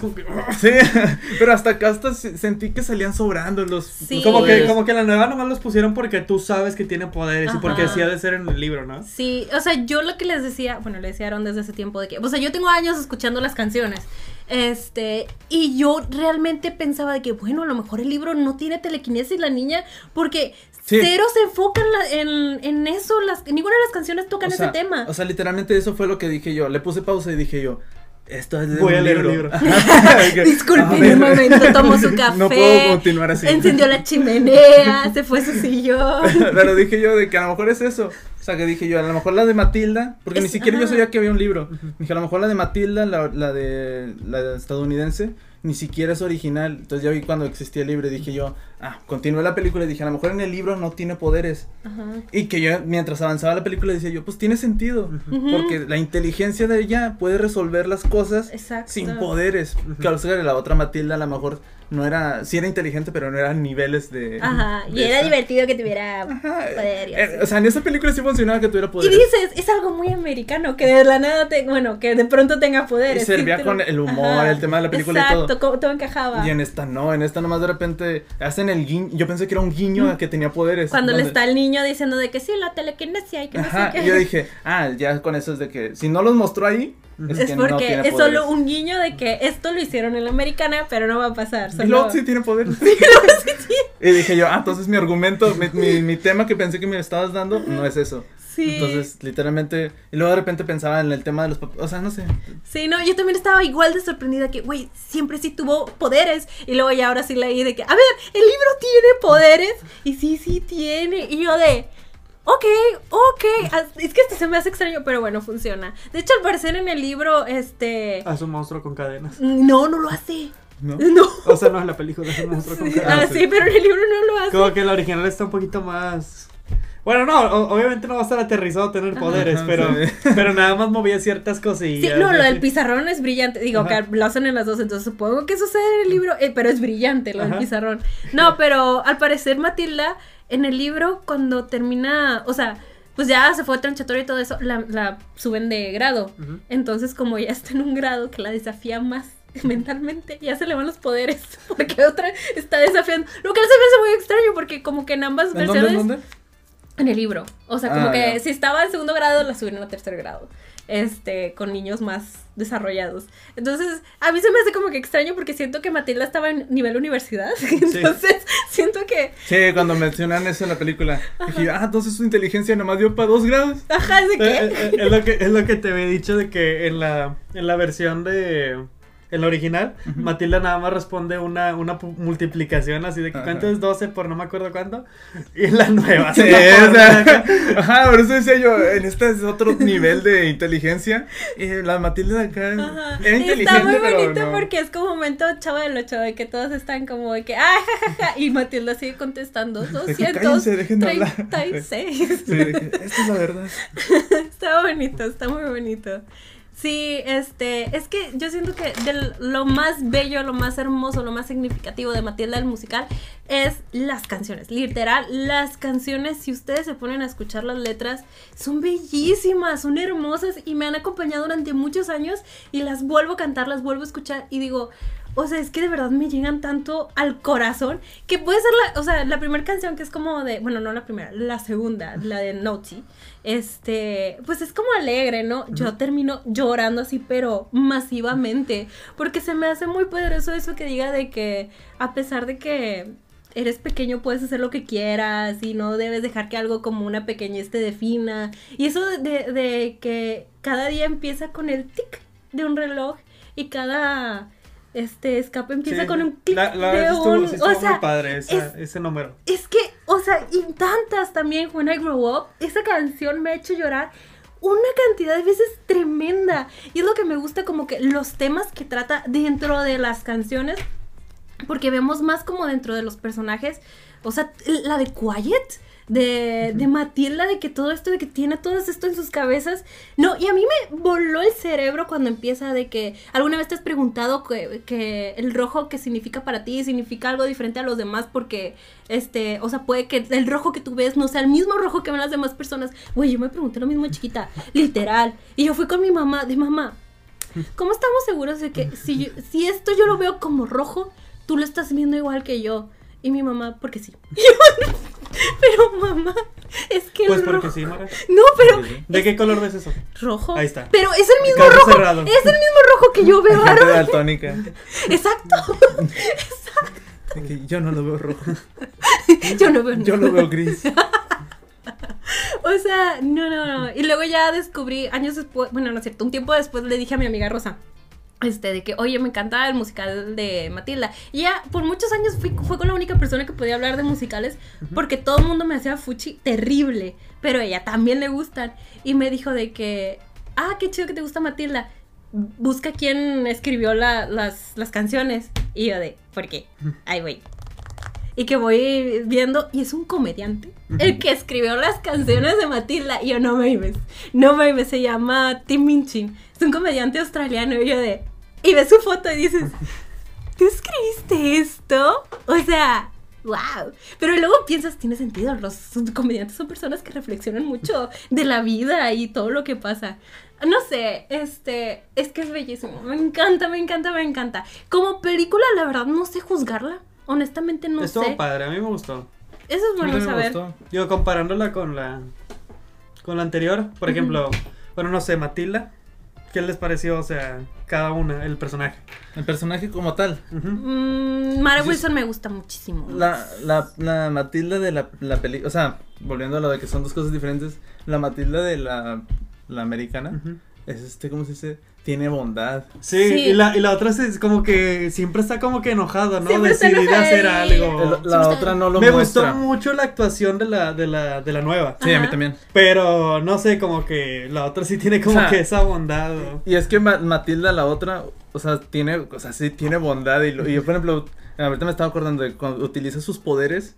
como que, Sí, pero hasta acá hasta se- sentí que salían sobrando los. Sí. los como que, como que la nueva nomás los pusieron porque tú sabes que tiene poderes y porque así ha de ser en el libro, ¿no? Sí, o sea, yo lo que les decía, bueno, le decía a Aaron desde ese tiempo de que, o sea, yo tengo años escuchando las canciones. Este, y yo realmente pensaba de que, bueno, a lo mejor el libro no tiene telequinesis la niña, porque Sí. cero se enfoca en, en, en eso, las, ninguna de las canciones tocan O sea, ese tema. O sea, literalmente eso fue lo que dije yo. Le puse pausa y dije yo. Esto es de Voy un a leer el libro. libro. Que- Disculpen un momento, tomó su café. No puedo continuar así. Encendió la chimenea, se fue a su sillón. Pero dije yo de que a lo mejor es eso. O sea, que dije yo, a lo mejor la de Matilda, porque ni Es- siquiera yo sabía que había un libro. Dije, a lo mejor la de Matilda, la, la de la estadounidense, ni siquiera es original. Entonces ya vi cuando existía el libro y dije yo, ah, continué la película y dije, a lo mejor en el libro no tiene poderes. Ajá. Y que yo, mientras avanzaba la película, decía yo, pues tiene sentido. Porque la inteligencia de ella puede resolver las cosas Exacto. sin poderes. Claro, o sea, la otra Matilda a lo mejor no era, sí era inteligente, pero no eran niveles de... Ajá, y era esa. divertido que tuviera Ajá, poder y eh, o sea, en esa película sí funcionaba que tuviera Y poderes. dices, es algo muy americano, que de la nada, te, bueno, que de pronto tenga poderes. Y servía sí, con el humor, el tema de la película y Exacto, todo. como- todo encajaba. Y en esta no, en esta nomás de repente hacen el guiño. Yo pensé que era un guiño a que tenía poderes. Cuando le está el niño diciendo de que sí, la telequinesia y que no Ajá, sé qué. y yo dije, ah, ya con eso es de que si no los mostró ahí, es, es que no porque tiene es poderes. solo un guiño de que esto lo hicieron en la americana, pero no va a pasar. Solo... sí tiene poderes. Y dije yo, ah, entonces mi argumento, mi, mi, mi tema que pensé que me estabas dando, no es eso. Sí. Entonces, literalmente, y luego de repente pensaba en el tema de los papás, o sea, no sé. Sí, no, yo también estaba igual de sorprendida que, güey, siempre sí tuvo poderes. Y luego ya ahora sí leí de que, a ver, el libro tiene poderes. Y sí, sí tiene. Y yo de, ok, ok. Ah, Es que esto se me hace extraño, pero bueno, funciona. De hecho, al parecer en el libro, este... Haz un monstruo con cadenas. No, no lo hace. ¿No? No. O sea, no es la película, es un monstruo con Sí, cadenas. ah, sí, pero en el libro no lo hace. Como que la original está un poquito más. Bueno, no, obviamente no va a estar aterrizado a tener poderes, Ajá, pero, sí. pero nada más movía ciertas Sí, cosillas. no, lo del pizarrón es brillante. Digo, Ajá. que lo hacen en las dos, entonces supongo que sucede en el libro, eh, pero es brillante lo del pizarrón. No, pero al parecer Matilda, en el libro, cuando termina, o sea, pues ya se fue tranchatorio y todo eso, la, la suben de grado. Entonces, como ya está en un grado que la desafía más mentalmente, ya se le van los poderes, porque otra está desafiando. Lo que se me hace muy extraño, porque como que en ambas ¿En dónde? versiones... ¿En dónde? En el libro. O sea, como Ah, que ya. si estaba en segundo grado, la subieron a tercer grado. Este, con niños más desarrollados. Entonces, a mí se me hace como que extraño porque siento que Matilda estaba en nivel universidad. Entonces, siento que. Sí, cuando mencionan eso en la película, dije, ah, entonces su inteligencia nomás dio para dos grados. Ajá, ¿de Eh, qué? eh, Es, lo que, es lo que te había dicho de que en la, en la versión de. En la original, Matilda nada más responde una, una multiplicación así de que cuánto es 12 por no me acuerdo cuánto. Y en la nueva. Sí, o sea, ajá, por eso decía yo, en este es otro nivel de inteligencia. Y la Matilda acá Ajá. era Y inteligente, Está muy pero bonito no. porque es como momento chavo del 8 de que todos están como de que ah, ja, ja, ja", y Matilda sigue contestando De que cállense, dejen de hablar. 236. Sí, de que, esta es la verdad. Está bonito, está muy bonito. Sí, este, es que yo siento que de lo más bello, lo más hermoso, lo más significativo de Matilda el musical es las canciones. Literal, las canciones, si ustedes se ponen a escuchar las letras, son bellísimas, son hermosas y me han acompañado durante muchos años y las vuelvo a cantar, las vuelvo a escuchar y digo, o sea, es que de verdad me llegan tanto al corazón que puede ser la, o sea, la primera canción que es como de, bueno, no la primera, la segunda, la de Naughty, este, pues es como alegre, ¿no? Yo termino llorando así, pero masivamente, porque se me hace muy poderoso eso que diga de que a pesar de que eres pequeño puedes hacer lo que quieras y no debes dejar que algo como una pequeñez te defina. Y eso de, de- de que cada día empieza con el tic de un reloj y cada este escape empieza Sí. con un clic La, la de estuvo, un... estuvo o sea, muy padre esa- es- ese número. es que, o sea, y tantas también, When I Grow Up, esa canción me ha hecho llorar una cantidad de veces tremenda. Y es lo que me gusta como que los temas que trata dentro de las canciones, porque vemos más como dentro de los personajes, o sea, la de Quiet. De, de Matilda, de que todo esto, de que tiene todo esto en sus cabezas. No, y a mí me voló el cerebro cuando empieza de que alguna vez te has preguntado que, que el rojo que significa para ti significa algo diferente a los demás porque, este, o sea, puede que el rojo que tú ves no sea el mismo rojo que ven las demás personas. Güey, yo me pregunté lo mismo chiquita, literal. Y yo fui con mi mamá, de mamá, ¿cómo estamos seguros de que si, yo- si esto yo lo veo como rojo, tú lo estás viendo igual que yo? Y mi mamá, porque sí. Pero mamá, es que el Pues porque rojo- sí, Mara. No, pero ¿De qué color ves eso? rojo. Ahí está. Pero es el mismo rojo. cerrado. Es el mismo rojo que yo veo. Ahora. daltónica. Exacto. Que Yo no lo veo rojo. Yo no veo Yo lo veo gris. O sea, no, no, no. Y luego ya descubrí, años después, bueno, no es cierto, un tiempo después le dije a mi amiga Rosa. Este, de que, oye, me encanta el musical de Matilda. Y ya por muchos años fui, fue con la única persona que podía hablar de musicales, porque todo el mundo me hacía fuchi terrible, pero a ella también le gustan. Y me dijo de que, ah, qué chido que te gusta Matilda. Busca quién escribió la- las, las canciones. Y yo de, ¿por qué? Ahí voy. Y que voy viendo, y es un comediante, el que escribió las canciones de Matilda. Y yo, no me ibes, no me ibes, se llama Tim Minchin. Es un comediante australiano. Y yo de, y ves su foto y dices, ¿tú escribiste esto? O sea, wow. Pero luego piensas, tiene sentido, los comediantes son personas que reflexionan mucho de la vida y todo lo que pasa. No sé, este, es que es bellísimo. Me encanta, me encanta, me encanta. Como película, la verdad, no sé juzgarla. Honestamente, no Estuvo sé. padre, a mí me gustó. Eso es A mí bueno también me saber. gustó. Digo, comparándola con la con la anterior, por ejemplo, bueno, no sé, Matilda, ¿qué les pareció, o sea, cada una, el personaje? El personaje como tal. Ujú. Mm, Mara Wilson me gusta muchísimo. La, la, la Matilda de la, la película, o sea, volviendo a lo de que son dos cosas diferentes, la Matilda de la, la americana es este, ¿cómo se dice? Tiene bondad. Sí, Sí. Y, la, y la otra es como que siempre está como que enojada, ¿no? Siempre Decidida a hacer algo. El- la otra no lo me muestra. gustó mucho la actuación de la, de la, de la nueva. Sí, a mí también. Pero no sé, como que la otra sí tiene como O sea, que esa bondad. ¿no? Y es que Ma- Matilda, la otra, o sea, tiene, o sea, sí tiene bondad. Y, lo- y yo, por ejemplo, ahorita me estaba acordando de cuando utiliza sus poderes,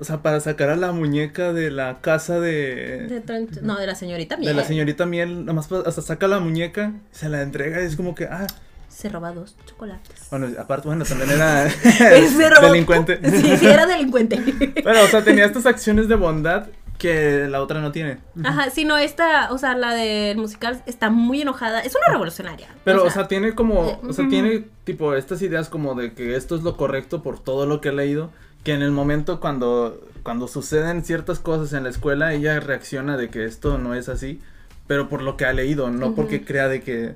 o sea, para sacar a la muñeca de la casa de, De no, de la señorita de Miel. la señorita Miel, nada más hasta saca la muñeca, se la entrega y es como que, ah, Se roba dos chocolates. bueno, aparte, bueno, también era delincuente. Sí, sí, era delincuente. Pero, o sea, tenía estas acciones de bondad que la otra no tiene. Ajá, sí, no, esta, o sea, la del musical está muy enojada. Es una revolucionaria. Pero, o sea, tiene como, eh, o sea, tiene tipo estas ideas como de que esto es lo correcto por todo lo que he leído, que en el momento cuando, cuando suceden ciertas cosas en la escuela, ella reacciona de que esto no es así, pero por lo que ha leído, no Ujú. porque crea de que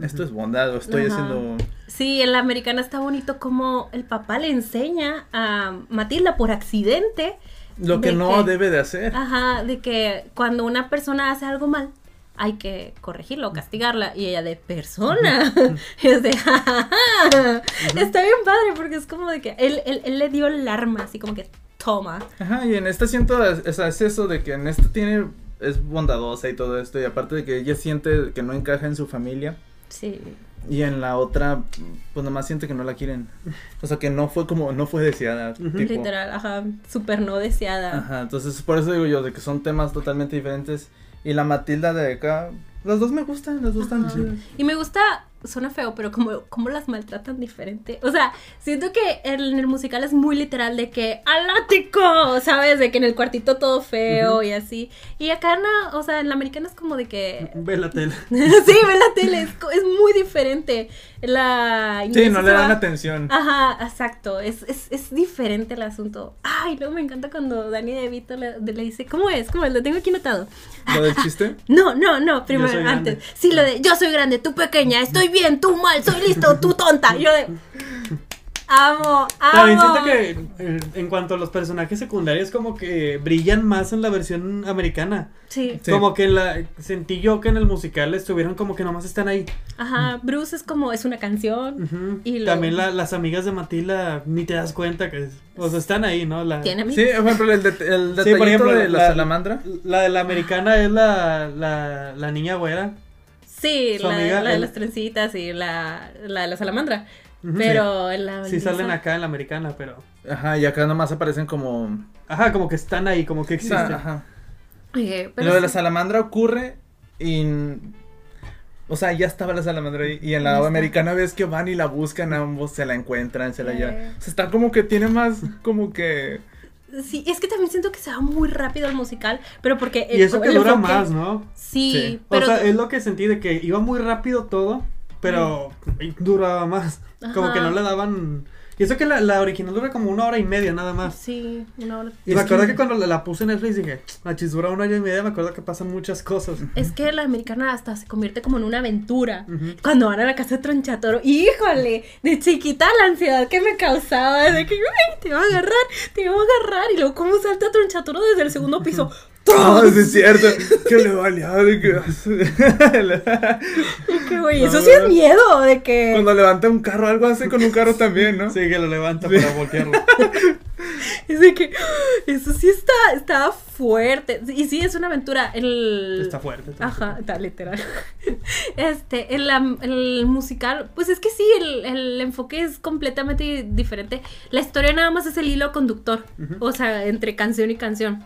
esto es bondad o estoy Ajá. haciendo... Sí, en la americana está bonito como el papá le enseña a Matilda por accidente. Lo que de no debe de hacer. Ajá, de que cuando una persona hace algo mal, hay que corregirlo, castigarla. Y ella de persona. es de, "Jajaja". Está bien padre porque es como de que él, él, él le dio el arma, así como que toma. Ajá, y en esta siento, es, o sea, es eso de que en esta tiene, es bondadosa y todo esto, y aparte de que ella siente que no encaja en su familia, Sí. Y en la otra, pues nomás siente que no la quieren. O sea, que no fue como, no fue deseada. Tipo. Literal, ajá, súper no deseada. Ajá, entonces por eso digo yo, de que son temas totalmente diferentes. Y la Matilda de acá, las dos me gustan, las dos están chidas. Y me gusta, suena feo, pero como, como las maltratan diferente. O sea, siento que en el musical es muy literal de que ¡Alático! ¿Sabes? De que en el cuartito todo feo y así. Y acá no, o sea, en la americana es como de que. Ve la tele. sí, ve la tele, es, es muy diferente. La. Sí, no le dan va- atención. Ajá, exacto. Es, es, es diferente el asunto. Ay, luego me encanta cuando Dani DeVito le, le dice, ¿cómo es? ¿Cómo es? Lo tengo aquí notado. Lo del chiste. No, no, no, primero, antes. grande. Sí, lo de yo soy grande, tú pequeña, estoy bien, tú mal, soy listo, tú tonta. Yo de. Amo, amo. También siento que eh, en cuanto a los personajes secundarios como que brillan más en la versión americana. Sí, Sí. Como que en la sentí yo que en el musical estuvieron como que nomás están ahí. ajá. Bruce es como, es una canción. Ujú. Y lo- También la- las amigas de Matilda ni te das cuenta que o sea, están ahí, ¿no? La, Tiene Sí, por ejemplo, el, det- el detallito por ejemplo, de la, la- salamandra. la de la americana es la, la, la niña güera. Sí, la, amiga, la de el- las trencitas y la, la de la salamandra. Pero en la Sí, sí salen acá en la americana, pero... Ajá, y acá nomás aparecen como. Ajá, como que están ahí, como que existen. ajá. Pero lo de la sí. salamandra ocurre y. O sea, ya estaba la salamandra ahí. Y en la americana ves que van y la buscan, ambos se la encuentran, se la llevan. O sea, está como que tiene más. Como que. Sí, es que también siento que se va muy rápido el musical, pero porque... Y eso que el dura enfoque- más, ¿no? Sí, Sí. pero... o sea, es lo que sentí de que iba muy rápido todo, pero duraba más. Como que no le daban... Y eso que la, la original dura como una hora y media nada más. Sí, una hora. Y Es me acuerdo que- que cuando la, la puse en Netflix dije, a dura una hora y media, me acuerdo que pasan muchas cosas. Es que la americana hasta se convierte como en una aventura. Cuando van a la casa de Tronchatoro, híjole, de chiquita la ansiedad que me causaba, de que "Ay, te va a agarrar, te va a agarrar, y luego cómo salta Tronchatoro desde el segundo piso. ¡Ah, sí es cierto! que le que. Y que, güey, eso sí es miedo, de que... Cuando levanta un carro, algo hace con un carro también, ¿no? Sí, que lo levanta para voltearlo. Es de que, eso sí está, está fuerte. Y sí, es una aventura. El... Está fuerte. está Ajá, fuerte. está literal. Este, el, el musical, pues es que sí, el, el enfoque es completamente diferente. La historia nada más es el hilo conductor, o sea, entre canción y canción.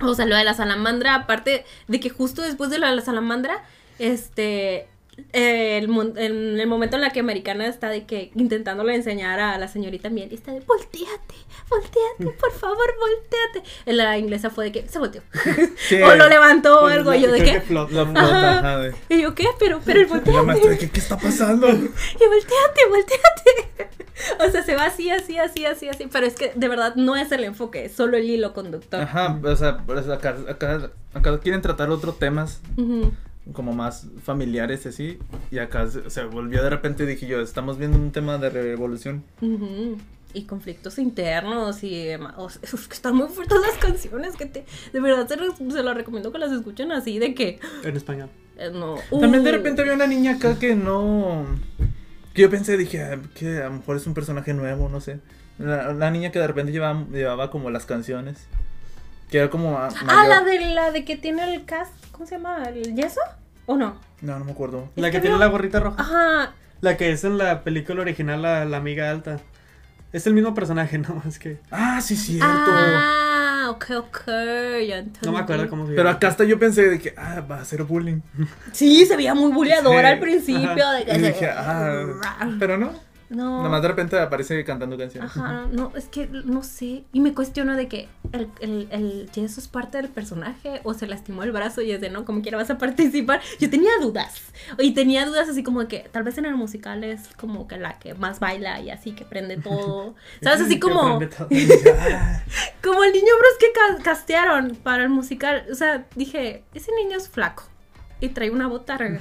O sea, lo de la salamandra, aparte de que justo después de lo de la salamandra, este, eh, el, el momento en la que Americana está de que intentándole enseñar a la señorita Miel, y está de volteate, volteate, por favor, volteate. La inglesa fue de que se volteó. Sí. o lo levantó o algo, y yo de que... que flota, La ¿no? flota, Ajá. ajá, de- Y yo, ¿qué? Pero, pero la volteate. de que, ¿qué está pasando? Y volteate, volteate. O sea, se va así, así, así, así, así. Pero es que de verdad no es el enfoque, es solo el hilo conductor. Ajá, o sea, pues acá, acá, acá quieren tratar otros temas Ujú. Como más familiares así. Y acá se, se volvió de repente, dije yo, estamos viendo un tema de revolución. Ujú. Y conflictos internos y demás. O sea, es que están muy fuertes las canciones que te... De verdad se, las recomiendo que las escuchen así de que... En español. eh, no. También de Uh. repente había una niña acá que no... Que yo pensé, dije, ah, que a lo mejor es un personaje nuevo, no sé. La, la niña que de repente llevaba, llevaba como las canciones. Que era como... ah, Ah, la de la de que tiene el cast, ¿cómo se llama? ¿El yeso? ¿O no? No, no me acuerdo. La que que tiene la gorrita roja. Ajá. La que es en la película original, la, la amiga alta. Es el mismo personaje, no más que. Ah, sí, cierto. Ah, ok, ok. Ya entendí. No me acuerdo cómo se Pero llama. acá hasta yo pensé de que, ah, va a ser bullying. Sí, se veía muy buleadora Sí, al principio. ajá. De que Y se- dije, ah, pero no. No. Nada más de repente aparece cantando canciones. Ajá, no, es que no sé. Y me cuestiono de que el, el, el yeso es parte del personaje o se lastimó el brazo y es de no, como quiera vas a participar. Yo tenía dudas. Y tenía dudas así como de que tal vez en el musical es como que la que más baila y así que prende todo. ¿Sabes? Así como, como el niño Bros que ca- castearon para el musical. O sea, dije, ese niño es flaco y trae una botarga.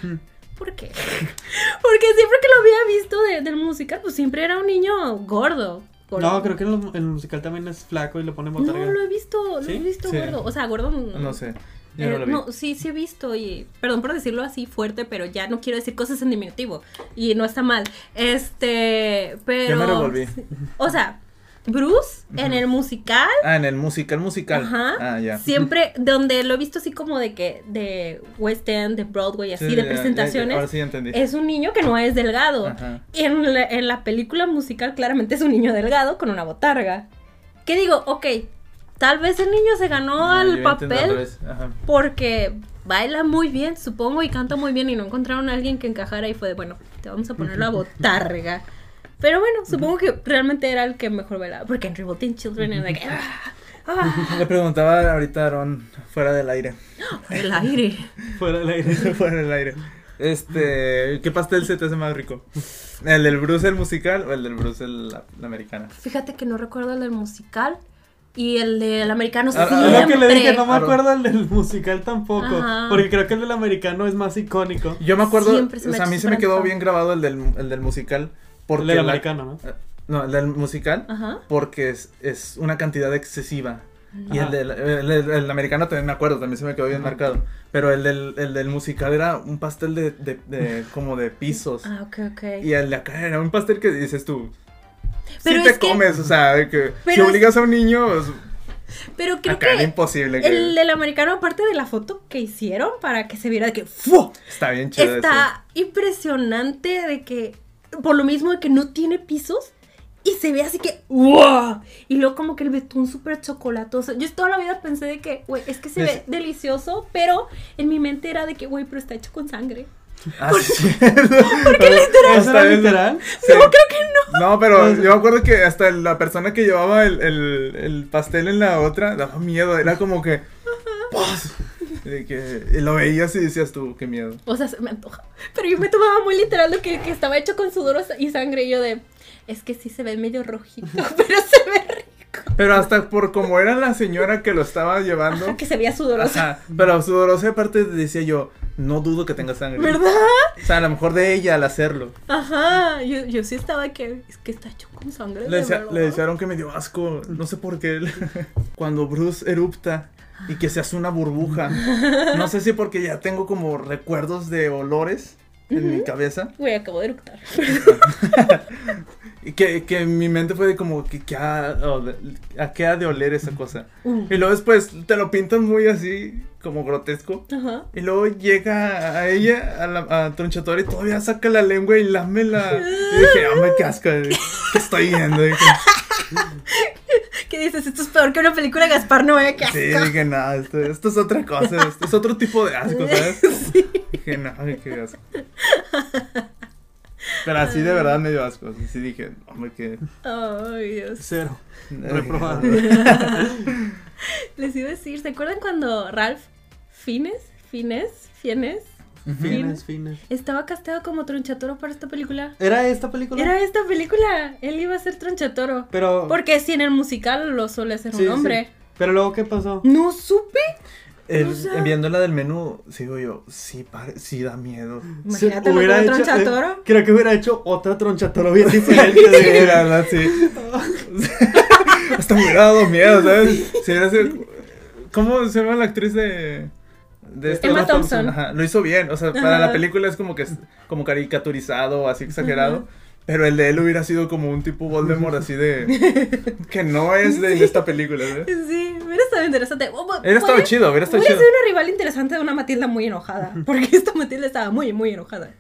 ¿Por qué? Porque siempre que lo había visto de- del musical, pues siempre era un niño gordo. gordo. No, creo que en, el musical también es flaco y le pone botarga. No, lo he visto, lo ¿Sí? he visto Sí. gordo. O sea, gordo. no sé. Yo eh, no lo vi. no, sí, sí he visto y perdón por decirlo así fuerte, pero ya no quiero decir cosas en diminutivo y no está mal. Este, pero Ya me revolví. O sea, Bruce en el musical, Ah, en el musical musical. ajá, Ah, ya. siempre donde lo he visto así como de que de West End, de Broadway, así Sí, de ya, ya, presentaciones. ahora sí entendí. Es un niño que no es delgado. Ajá. Y en la, en la película musical claramente es un niño delgado con una botarga. ¿Qué digo? Ok, tal vez el niño se ganó Ah, al papel porque baila muy bien, supongo, y canta muy bien y no encontraron a alguien que encajara y fue de, bueno, te vamos a poner la botarga. Pero bueno, supongo que realmente era el que mejor bailaba, porque en Revolting Children era de que... "Ah, ah", Le preguntaba ahorita a Aaron fuera del aire. el aire. Fuera del aire. fuera del aire. Este, ¿qué pastel se te hace más rico? ¿El del Bruce el musical o el del Bruce el, la, la americana? Fíjate que no recuerdo el del musical y el del americano Ah, ah, siempre. Es lo que le dije, no me acuerdo el del musical tampoco. Ajá. Porque creo que el del americano es más icónico. Yo me acuerdo, Siempre se o me sea, a mí se me quedó bien grabado el del, el del musical. Porque El del la- americano, ¿no? No, el del musical. Ajá. Porque es, es una cantidad excesiva. Y el del el, el- el americano también me acuerdo, también se me quedó bien Ajá. marcado. Pero el del, el del musical era un pastel de, de, de- como de pisos. Ah, ok, ok. Y el de acá era un pastel que dices tú. Pero si es te que- comes, o sea, que si obligas a un niño, pues, Pero creo acá era que imposible. Que... el del americano, aparte de la foto que hicieron para que se viera de que ¡fu! Está bien chido eso. Está impresionante de que por lo mismo de que no tiene pisos. Y se ve así que, ¡wow! Y luego como que el betún súper chocolatoso. Yo toda la vida pensé de que, güey, es que se ve delicioso, pero en mi mente era de que, güey, pero está hecho con sangre. Ah, sí. Porque literal. ¿Eso era literal? Sí. No, creo que no. No, pero yo me acuerdo que hasta la persona que llevaba el, el, el pastel en la otra daba miedo. Era como que. ¡paz! De que lo veías y decías tú, qué miedo. O sea, se me antoja. Pero yo me tomaba muy literal lo que, que estaba hecho con sudor y sangre. Y yo de, es que sí se ve medio rojito, pero se ve rico. Pero hasta por como era la señora que lo estaba llevando. Ajá, que se veía sudoroso. Ajá, pero sudorosa aparte decía yo, no dudo que tenga sangre. ¿Verdad? O sea, a lo mejor de ella al hacerlo. Ajá. Yo, yo sí estaba que, es que está hecho con sangre. Le, de le desearon que me dio asco, no sé por qué. Cuando Bruce erupta y que se hace una burbuja. No sé si porque ya tengo como recuerdos de olores en mi cabeza. Güey, acabo de eructar. Y que, que mi mente fue de como, que, que ha- ole- ¿a qué ha de oler esa cosa? Uh. Y luego después te lo pintan muy así, como grotesco. Ajá. Y luego llega a ella, a, la, a Tronchatore, y todavía saca la lengua y lámela. Y dije, hombre, qué asco, ¿qué estoy viendo? ¿Qué dices? Esto es peor que una película de Gaspar Noé. ¡Qué sí, dije, no, esto, esto es otra cosa, esto es otro tipo de asco, ¿sabes? Dije, no, qué asco. Pero así de verdad me dio asco. Sí dije, hombre, que. Ay, Dios. Cero. Reprobado. Les iba a decir, ¿se acuerdan cuando Ralph Fines? Fines? Fines? Fines, fines. Estaba casteado como tronchatoro para esta película. ¿Era esta película? Era esta película. Él iba a ser tronchatoro. Pero. Porque si en el musical lo suele ser Sí, un hombre. sí. Pero luego, ¿qué pasó? No supe. El- O sea- viéndola del menú, sigo yo, sí, pare- sí da miedo. Imagínate hubiera hecho- tronchatoro. eh, creo que hubiera hecho otra tronchatoro bien diferente. De- la verdad, sí. Hasta me hubiera dado miedo, ¿sabes? Si hubiera sido- ¿Cómo se llama la actriz de.? De esta- Emma Thompson. Ajá, lo hizo bien. O sea, para la película es como que es como caricaturizado, así exagerado. Pero el de él hubiera sido como un tipo Voldemort así de. que no es de esta película, ¿sabes? Sí, hubiera estado interesante. O- o- Hubiera estado chido, hubiera estado Hubiera chido. sido una rival interesante de una Matilda muy enojada. Porque esta Matilda estaba muy, muy enojada.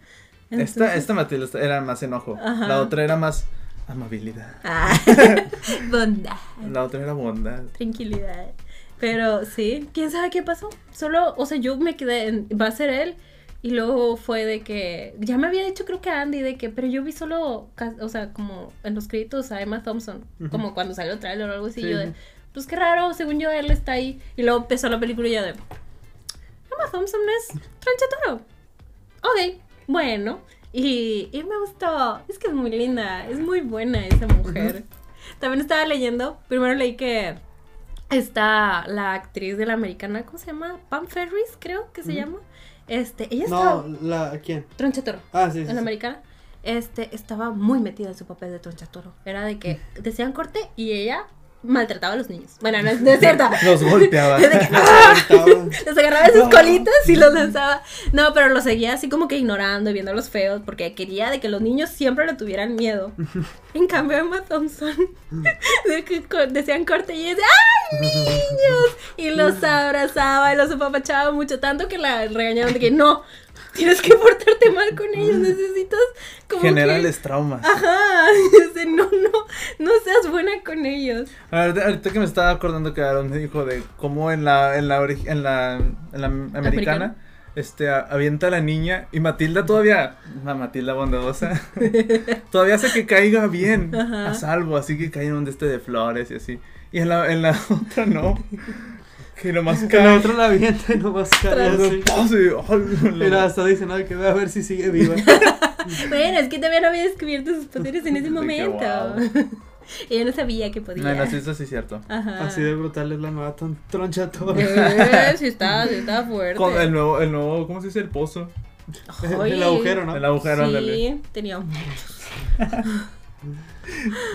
Esta, Entonces- esta Matilda esta- era más enojo. Ajá. La otra era más amabilidad. Ah, bondad, La otra era bondad. tranquilidad. Pero sí, quién sabe qué pasó. Solo, o sea, yo me quedé en, va a ser él. Y luego fue de que, ya me había dicho creo que Andy de que, pero yo vi solo, o sea, como en los créditos a Emma Thompson, como cuando salió el trailer o algo así, Sí, yo de, pues qué raro, según yo él está ahí. Y luego empezó la película y yo de, Emma Thompson es Tronchatoro. Ok, bueno. Y, y me gustó, es que es muy linda, es muy buena esa mujer. También estaba leyendo, primero leí que está la actriz de la americana, ¿cómo se llama? Pam Ferris, creo que se llama. Este, ella estaba No, la, ¿quién? Tronchatoro Ah, sí, sí. en sí. la americana. Este, estaba muy metida en su papel de Tronchatoro. Era de que decían corte y ella maltrataba a los niños. Bueno, no es, no es cierto. Los golpeaba. Que, Ah, les agarraba de sus colitas y los lanzaba. No, pero los seguía así como que ignorando y viendo los feos porque quería de que los niños siempre le tuvieran miedo. En cambio, Emma Thompson decían corte y decía, ¡ay, niños! Y los abrazaba y los apapachaba mucho, tanto que la regañaron de que no, tienes que portarte mal con ellos, necesitas como que... Generales traumas. Ajá, no, no, no seas buena con ellos. Ahorita, ahorita que me estaba acordando que Aaron dijo de cómo en la, en la, en la, en la americana, Americana. este, a- avienta a la niña y Matilda todavía, la Matilda bondadosa, todavía hace que caiga bien, Ajá. a salvo, así que cae en un de este de flores y así. Y en la, en la otra no, que nomás cae. otra la avienta y nomás cae ¡ay! Mira, está diciendo que voy a ver si sigue viva. Bueno, es que todavía no había descubierto sus poderes en ese momento. Ella no sabía que podía. No, no, sí, eso sí es cierto. Ajá. Así de brutal es la nueva tron- tronchatoro. Eh, sí está, sí está fuerte. Con el nuevo, el nuevo, ¿cómo se dice? El pozo. El agujero, ¿no? El agujero, ándale. Sí, tenía muchos.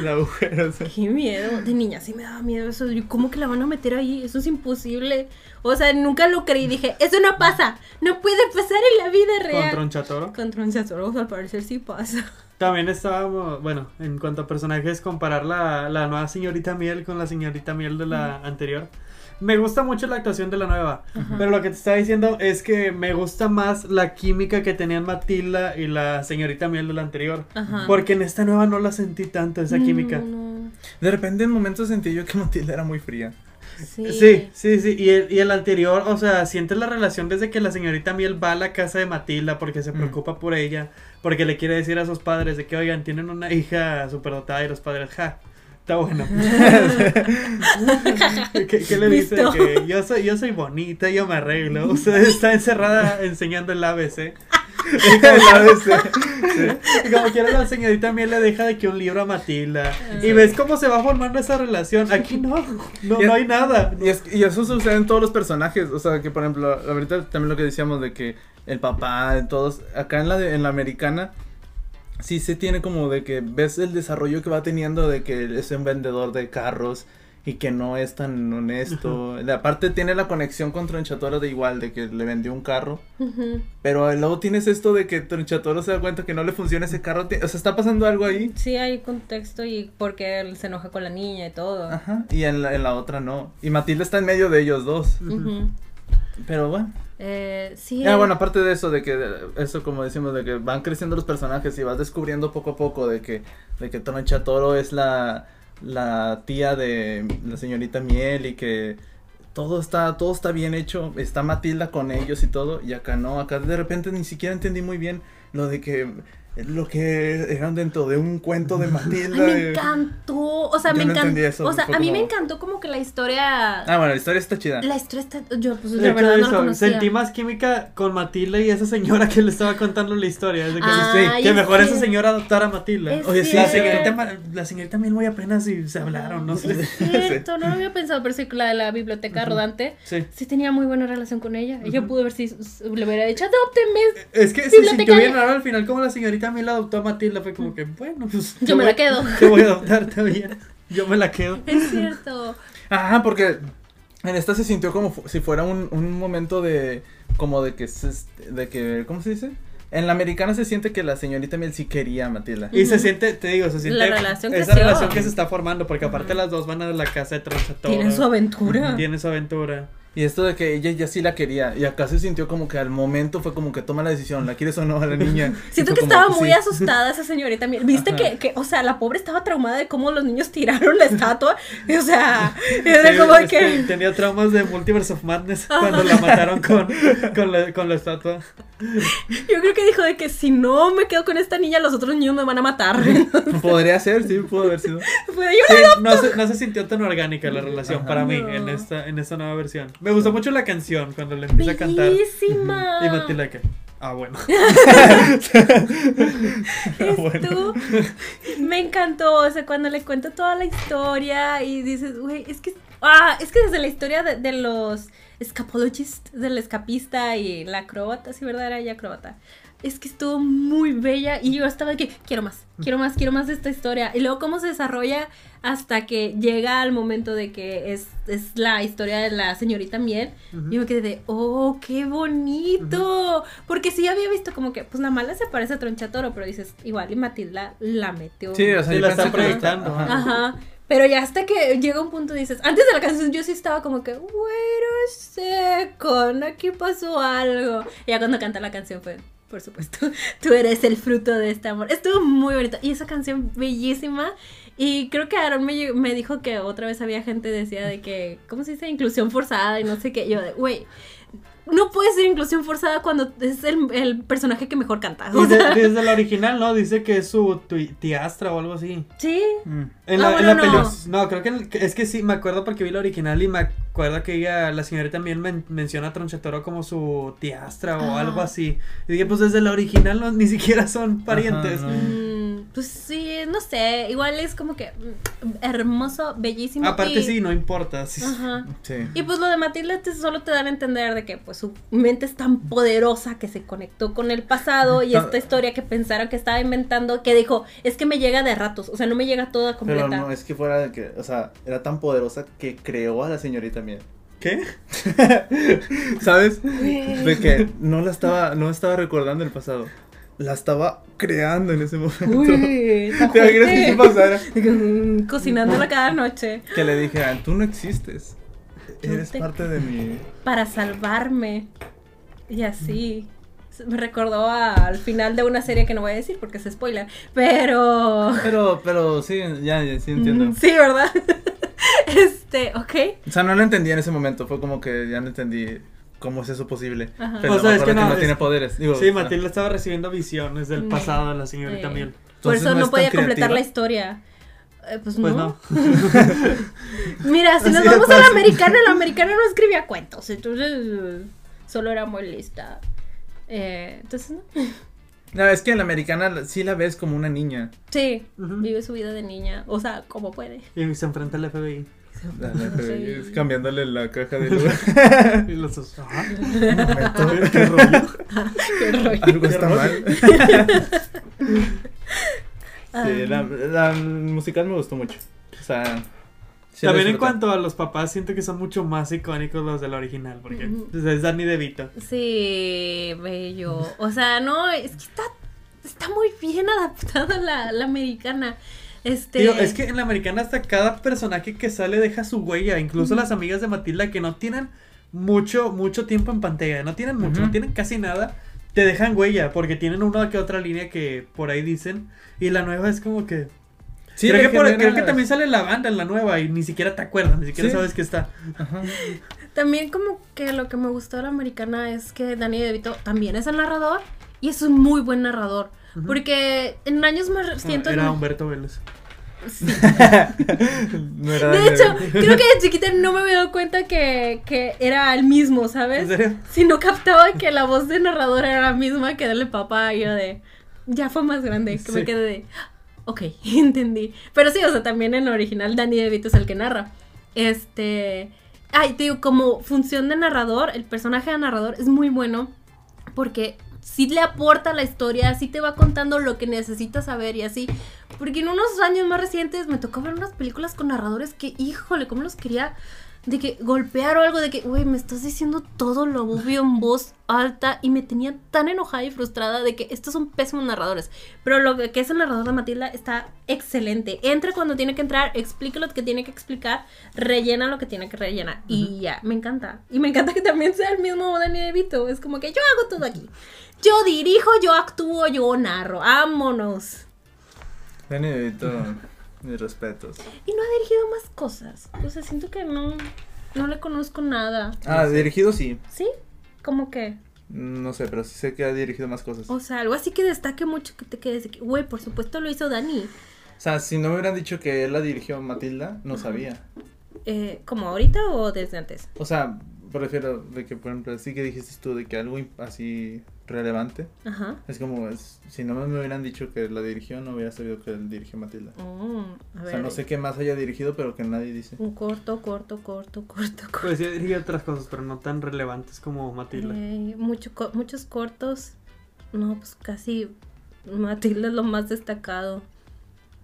El agujero. sí. Qué miedo. De niña sí me daba miedo eso. Yo, ¿Cómo que la van a meter ahí? Eso es imposible. O sea, nunca lo creí. Dije, eso no pasa. No puede pasar en la vida Con real. tronchatoro. Con Tronchatoro, al parecer sí pasa. También estábamos, bueno, en cuanto a personajes, comparar la, la nueva señorita Miel con la señorita Miel de la anterior. Me gusta mucho la actuación de la nueva. Pero lo que te estaba diciendo es que me gusta más la química que tenían Matilda y la señorita Miel de la anterior. Ajá. Porque en esta nueva no la sentí tanto, esa química. No, no. De repente en momentos sentí yo que Matilda era muy fría. Sí. Sí, sí, sí. Y el, y el anterior, o sea, sientes la relación desde que la señorita Miel va a la casa de Matilda porque se Mm. preocupa por ella, porque le quiere decir a sus padres de que, oigan, tienen una hija superdotada y los padres, ja, está bueno. ¿Qué, qué le dice? Listo. Que yo soy, yo soy bonita, yo me arreglo. Usted está encerrada enseñando el ABC. El ABC. Y como quiera la señorita Miel le deja de que un libro a Matilda. Y ves cómo se va formando esa relación. Aquí no, no, no hay nada. Y, es- y eso sucede en todos los personajes. O sea, que por ejemplo, ahorita también lo que decíamos de que el papá, todos. Acá en la, de- en la americana, sí se tiene como de que ves el desarrollo que va teniendo de que es un vendedor de carros y que no es tan honesto. Aparte, tiene la conexión con Tronchatoro de igual, de que le vendió un carro. Pero luego tienes esto de que Tronchatoro se da cuenta que no le funciona ese carro. O sea, está pasando algo ahí. Sí, hay contexto y porque él se enoja con la niña y todo. Ajá. Y en la, en la otra no. Y Matilda está en medio de ellos dos. Pero bueno. Eh, sí. Ah, bueno, aparte de eso, de que eso como decimos, de que van creciendo los personajes y vas descubriendo poco a poco de que, de que Tronchatoro es la, la tía de la señorita Miel y que todo está, todo está bien hecho, está Matilda con ellos y todo, y acá no, acá de repente ni siquiera entendí muy bien lo de que lo que eran dentro de un cuento de Ay, Matilda. me encantó. O sea, Yo me no encantó. eso, O sea, a mí como- me encantó como que la historia. Ah, bueno, la historia está chida. La historia está. Yo, pues, hecho, verdad no la eso, conocía. sentí más química con Matilda y esa señora que le estaba contando la historia. Es de que, Ah, sí, que mejor esa señora adoptara a Matilda. Es Oye, sí, la señorita, la señorita Miel muy apenas y se hablaron, no sé. Es cierto, no lo había pensado, pero sí, la de la biblioteca rodante. Sí. Sí tenía muy buena relación con ella. Ella pudo ver si le hubiera dicho, adópteme. Es que se sintió bien raro al final como la señorita Miel adoptó a Matilda. Fue como que, bueno, pues. Yo me voy- la quedo. Te voy a adoptar, bien. Yo me la quedo. Es cierto. Ajá, porque en esta se sintió como si fuera un, un momento de, como de que, se, de que, ¿cómo se dice? En la americana se siente que la señorita Miel sí quería a Matilda. Y se siente, te digo, se siente. La relación Esa creció. relación que se está formando, porque aparte las dos van a la casa de Tronchatoro. Tienen su aventura. Tienen su aventura. Y esto de que ella ya sí la quería. Y acá se sintió como que al momento fue como que toma la decisión, ¿la quieres o no a la niña? Siento Y que como, estaba muy sí. asustada esa señorita. Viste que, que, o sea, la pobre estaba traumada de cómo los niños tiraron la estatua. O sea, era Sí, como es que. tenía traumas de Multiverse of Madness cuando la mataron con, con, la, con la estatua. Yo creo que dijo de que si no me quedo con esta niña, los otros niños me van a matar. Podría ser, sí, pudo haber sido. Sí, no, se, no se sintió tan orgánica la relación Ajá. para mí No. en esta, en esta nueva versión. Me gustó mucho la canción cuando le empieza a cantar. Y Matilda que. Ah, bueno. Esto me encantó, o sea, cuando le cuento toda la historia y dices, güey, es que, ah, es que desde la historia de, de los escapologists, del escapista y la acróbata, sí, ¿verdad? Era ella acróbata. Es que estuvo muy bella y yo estaba de que quiero más, quiero más, quiero más de esta historia. Y luego cómo se desarrolla hasta que llega al momento de que es, es la historia de la señorita Miel. Ujú. Y me quedé de, oh, qué bonito. Porque sí había visto como que, pues la mala se parece a Tronchatoro, pero dices, igual y Matilda la metió. Sí, o sea, Sí, la están que- proyectando, Ajá. Ajá. Pero ya hasta que llega un punto dices, antes de la canción yo sí estaba como que, a second, aquí pasó algo. Y ya cuando canta la canción fue, por supuesto, tú eres el fruto de este amor. Estuvo muy bonito. Y esa canción bellísima. Y creo que Aaron me, me dijo que otra vez había gente decía de que, ¿cómo se dice? Inclusión forzada y no sé qué. Yo de, güey, no puede ser inclusión forzada cuando es el, el personaje que mejor canta. O sea, desde la original, ¿no? Dice que es su tui- tiastra o algo así. sí. Mm. En Ah, la, en bueno, la peli- no. No, creo que, en- es que sí, me acuerdo porque vi la original y me acuerdo que ella, la señora también men- menciona a Tronchatoro como su tiastra o Ah. algo así. Y dije, pues desde la original no, ni siquiera son parientes. Ajá, no. Mm, pues sí, no sé, igual es como que mm, hermoso, bellísimo. Aparte y- sí, no importa. sí. Ajá. Sí. Y pues lo de Matilda te, solo te dan a entender de que pues su mente es tan poderosa que se conectó con el pasado y esta historia que pensaron que estaba inventando, que dijo, es que me llega de ratos, o sea, no me llega toda completa. Pero no, es que fuera de que, o sea, era tan poderosa que creó a la señorita Miel. ¿Qué? ¿Sabes? De que no la estaba, no estaba recordando el pasado. La estaba creando en ese momento. Uy, ¿Te imaginas que pasara? Cocinándola cada noche. Que le dije, "Ah, tú no existes. yo Eres te- parte de mi. para salvarme. Y así. Me recordó a- al final de una serie que no voy a decir porque es spoiler. Pero. Pero, pero sí, ya, ya sí entiendo. Mm, Sí, ¿verdad? este, ok. O sea, no lo entendí en ese momento. Fue como que ya no entendí cómo es eso posible. Ajá. Pero O sea, es que no, no es- tiene poderes. Digo, Sí, Matilda estaba recibiendo visiones del pasado de la señorita Miel. Por eso no, es podía completar la historia. Eh, pues, Pues no. no. Mira, si nos vamos de a la fácil. americana, la americana no escribía cuentos. Entonces, eh, solo era muy lista. Eh, entonces, no. No, es que en la americana sí la ves como una niña. Sí, vive su vida de niña. O sea, como puede. Y se enfrenta al FBI. La- es cambiándole la caja de luz. Y los dos. "Ah, momento, ¿Qué rollo? Qué rollo. Algo Qué está rollo. mal. Ah. Sí, la, la musical me gustó mucho. O sea, sí También en cuanto a los papás, siento que son mucho más icónicos los de la original. Porque pues, es Danny DeVito. Sí, bello. O sea, no, es que está, está muy bien adaptada la, la americana. Este. Digo, es que en la americana hasta cada personaje que sale deja su huella. Incluso las amigas de Matilda que no tienen mucho, mucho tiempo en pantalla. No tienen mucho, no tienen casi nada. Te dejan huella porque tienen una que otra línea que por ahí dicen. Y la nueva es como que... Sí, creo, que por- creo que también sale la banda en la nueva y ni siquiera te acuerdas, ni siquiera Sí. sabes que está. Ajá. También como que lo que me gustó de la americana es que Danny DeVito también es el narrador y es un muy buen narrador. Porque en años más Ah, recientes... Era Humberto Vélez. No era De hecho, creo que de chiquita no me había dado cuenta que, que era el mismo, ¿En ¿sabes? serio? Si no captaba que la voz de narrador era la misma que darle papá, yo de... Ya fue más grande, que me quedé de... Ok, entendí. Pero sí, o sea, también en el original Danny DeVito es el que narra. Este... Ay, te digo, como función de narrador, el personaje de narrador es muy bueno porque sí le aporta la historia, sí te va contando lo que necesitas saber y así. Porque en unos años más recientes me tocó ver unas películas con narradores que, híjole, cómo los quería de que golpear o algo, de que, güey, me estás diciendo todo lo obvio en voz alta y me tenía tan enojada y frustrada de que estos son pésimos narradores. Pero lo que es el narrador de Matilda está excelente. Entra cuando tiene que entrar, explica lo que tiene que explicar, rellena lo que tiene que rellenar. Y ya, me encanta. Y me encanta que también sea el mismo Danny DeVito. Es como que yo hago todo aquí. Yo dirijo, yo actúo, yo narro. Vámonos. Danny DeVito, mis respetos. Y no ha dirigido más cosas. O sea, siento que no, no le conozco nada. Ah, dirigido sí. ¿Sí? ¿Cómo que? No sé, pero sí sé que ha dirigido más cosas. O sea, algo así que destaque mucho que te quedes de que, güey, por supuesto lo hizo Dani. O sea, si no me hubieran dicho que él la dirigió Matilda, no sabía. Eh, ¿Como ahorita o desde antes? O sea, prefiero de que, por ejemplo, sí que dijiste tú de que algo así relevante. Ajá. Es como, es- si no me hubieran dicho que la dirigió, no hubiera sabido que él dirigió Matilda. A O sea, no sé qué más haya dirigido, pero que nadie dice. Un corto, corto, corto, corto, corto. Pues yo diría otras cosas, pero no tan relevantes como Matilda. Eh, mucho co- muchos cortos. No, pues casi Matilda es lo más destacado.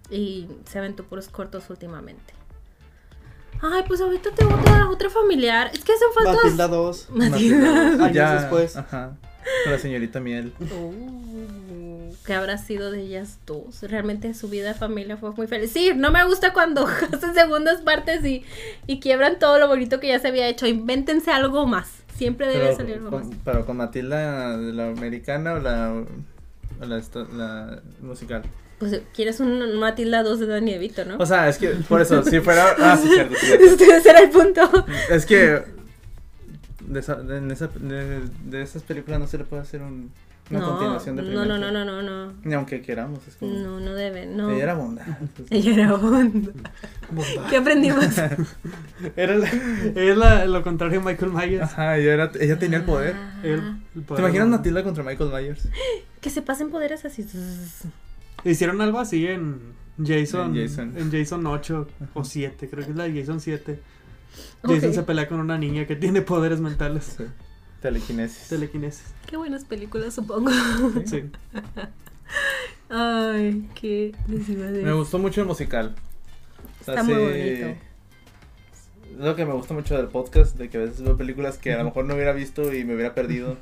Y se aventó puros cortos últimamente. Ay, pues ahorita tengo otra, otra familiar. Es que hacen falta. Matilda 2. Matilda. Años ya, después. Ajá. Con la señorita Miel. Uh, ¿Qué habrá sido de ellas dos? Realmente su vida de familia fue muy feliz. Sí, no me gusta cuando hacen segundas partes y, y quiebran todo lo bonito que ya se había hecho. Invéntense algo más. Siempre debe Pero salir algo más. con, pero con Matilda, la americana o la, o la, la musical. Pues quieres un Matilda 2 de Dani Evito, ¿no? O sea, es que por eso, si fuera. Ah, sí, cierto, sí, cierto. Este ese era el punto. Es que. De, esa, de, en esa, de, de esas películas no se le puede hacer un, una no, continuación de no, no, no, no, no, no. Ni aunque queramos, es como. No, no deben, no. Ella era bonda. Ella era onda. ¿Qué aprendimos? Era la- es la- lo contrario de Michael Myers. Ajá, ella, era, ella tenía el poder. Ah, El- el ¿Te poder imaginas humano. Matilda contra Michael Myers? Que se pasen poderes así. Hicieron algo así en Jason, En Jason. en Jason 8 o 7, creo que es la de Jason 7. Ok. Jason se pelea con una niña que tiene poderes mentales. Sí. Telequinesis. Telequinesis. Qué buenas películas, supongo. Sí. Ay, qué les iba a decir. Me gustó mucho el musical. O sea, Está muy sí, bonito. Es lo que me gusta mucho del podcast, de que a veces veo películas que a lo mejor no hubiera visto y me hubiera perdido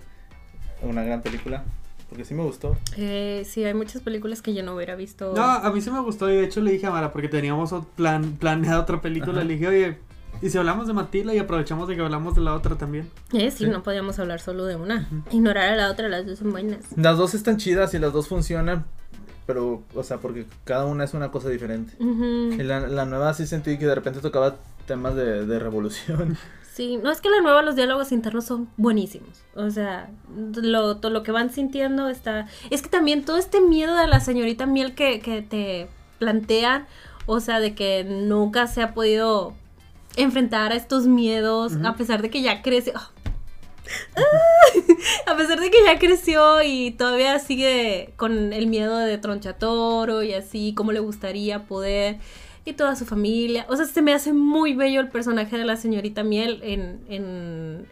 una gran película. Porque sí me gustó. Eh, sí, hay muchas películas que yo no hubiera visto. No, a mí sí me gustó y de hecho le dije a Mara porque teníamos plan, planeado otra película. Ajá. Le dije, oye, Y si hablamos de Matilda y aprovechamos de que hablamos de la otra también. Eh, sí, Sí. no podíamos hablar solo de una. Ignorar a la otra, las dos son buenas. Las dos están chidas y las dos funcionan, pero, o sea, porque cada una es una cosa diferente. Y la, la nueva sí sentí que de repente tocaba temas de, de revolución. Sí, no es que la nueva, los diálogos internos son buenísimos. O sea, lo, todo lo que van sintiendo está. Es que también todo este miedo de la señorita Miel que, que te plantean, o sea, de que nunca se ha podido enfrentar a estos miedos, a pesar de que ya creció. a pesar de que ya creció y todavía sigue con el miedo de tronchatoro y así, como le gustaría poder y toda su familia. O sea, se me hace muy bello el personaje de la señorita Miel en, en,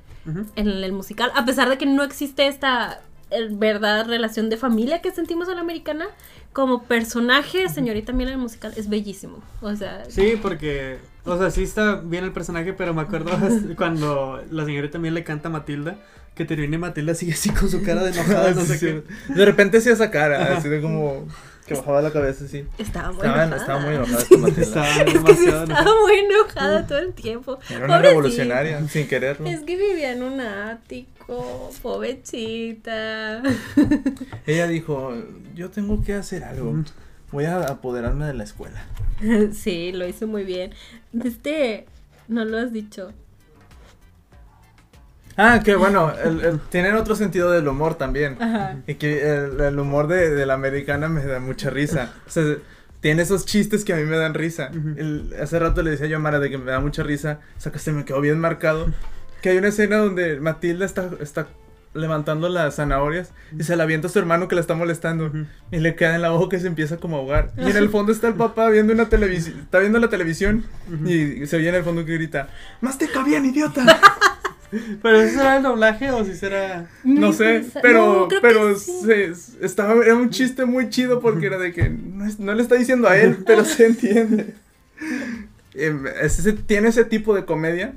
en el musical, a pesar de que no existe esta eh, verdad relación de familia que sentimos a la americana. Como personaje, señorita Miel en el musical es bellísimo. O sea, Sí, porque, o sea, sí está bien el personaje, pero me acuerdo cuando la señorita también le canta a Matilda, que termina y Matilda sigue así con su cara de enojada, no Sí, sé sí. qué. De repente hacía esa cara, así de como que bajaba la cabeza así. estaba muy Estaba, enojada. estaba muy enojada. Estaba Es que sí estaba enojada. muy enojada todo el tiempo. Era una Pobrecita. revolucionaria, sin quererlo. Es que vivía en un ático, pobrecita. Ella dijo, yo tengo que hacer algo. Ujú. Voy a apoderarme de la escuela. Sí, lo hizo muy bien. Este, no lo has dicho. Ah, que bueno, el- el- tienen otro sentido del humor también. Ajá. Y que el, el humor de, de la americana me da mucha risa. O sea, tiene esos chistes que a mí me dan risa. Hace rato le decía yo a Mara de que me da mucha risa. O sea, que se me quedó bien marcado. Que hay una escena donde Matilda está, está levantando las zanahorias y se la avienta a su hermano que la está molestando. Y le queda en la boca y se empieza como a ahogar. Y en el fondo está el papá viendo una televisión. Está viendo la televisión y se oye en el fondo que grita: ¡Mastica bien, idiota! Pero ese será el doblaje o si será. No sé, pero, No, pero sí. estaba, era un chiste muy chido porque era de que no, es- no le está diciendo a él, pero se entiende. Em, es ese- tiene ese tipo de comedia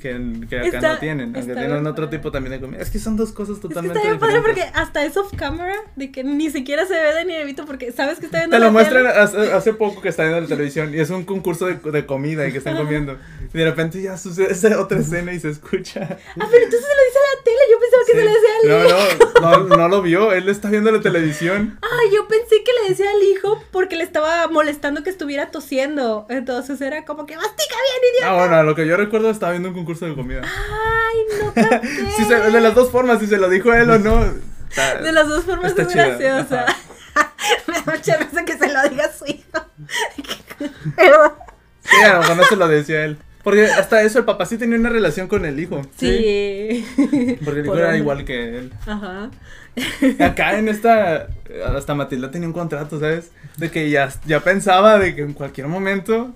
que, que acá Está- no tienen, aunque tienen otro padre. tipo también de comedia. Es que son dos cosas Es que totalmente está bien padre diferentes. porque hasta es off camera, de que ni siquiera se ve de ni evito porque sabes que está viendo Te la lo muestran hace, hace poco que está viendo la televisión y es un concurso de, de comida y que están comiendo. Y de repente ya sucede esa otra escena y se escucha. Ah, pero entonces se lo dice a la tele, yo pensaba que se le decía al hijo. No, no, no, no lo vio, él está viendo la televisión. Ay, yo pensé le decía al hijo porque le estaba molestando que estuviera tosiendo. Entonces era como que mastica bien, idiota. Ah, bueno, lo que yo recuerdo estaba viendo un concurso de comida. Ay, no se- de las dos formas, si se lo dijo él o no. está- De las dos formas es chida, graciosa. Me da mucha risa que se lo diga a su hijo. Pero Sí, a lo mejor no se lo decía él. Porque hasta eso el papá sí tenía una relación con el hijo. sí. Porque el hijo Por era hombre. igual que él. Ajá. Acá en esta, hasta Matilda tenía un contrato, ¿sabes? De que ya, ya pensaba de que en cualquier momento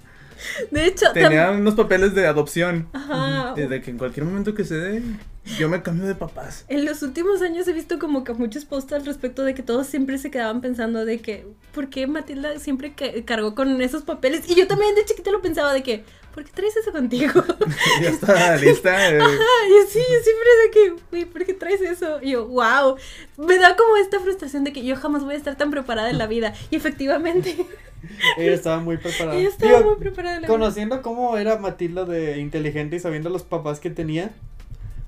De hecho, tenía unos papeles de adopción. Ajá. Y de que en cualquier momento que se dé, yo me cambio de papás. En los últimos años he visto como que muchos posts al respecto de que todos siempre se quedaban pensando de que, ¿por qué Matilda siempre ca- cargó con esos papeles? Y yo también de chiquita lo pensaba de que, ¿por qué traes eso contigo? ya está lista. eh, Ah, yo sí, yo siempre de que, güey, ¿por qué traes eso? Y yo, wow, me da como esta frustración de que yo jamás voy a estar tan preparada en la vida. Y efectivamente, Ella estaba muy preparada. ella estaba Digo, muy preparada en la vida. Conociendo cómo era Matilda de inteligente y sabiendo los papás que tenía,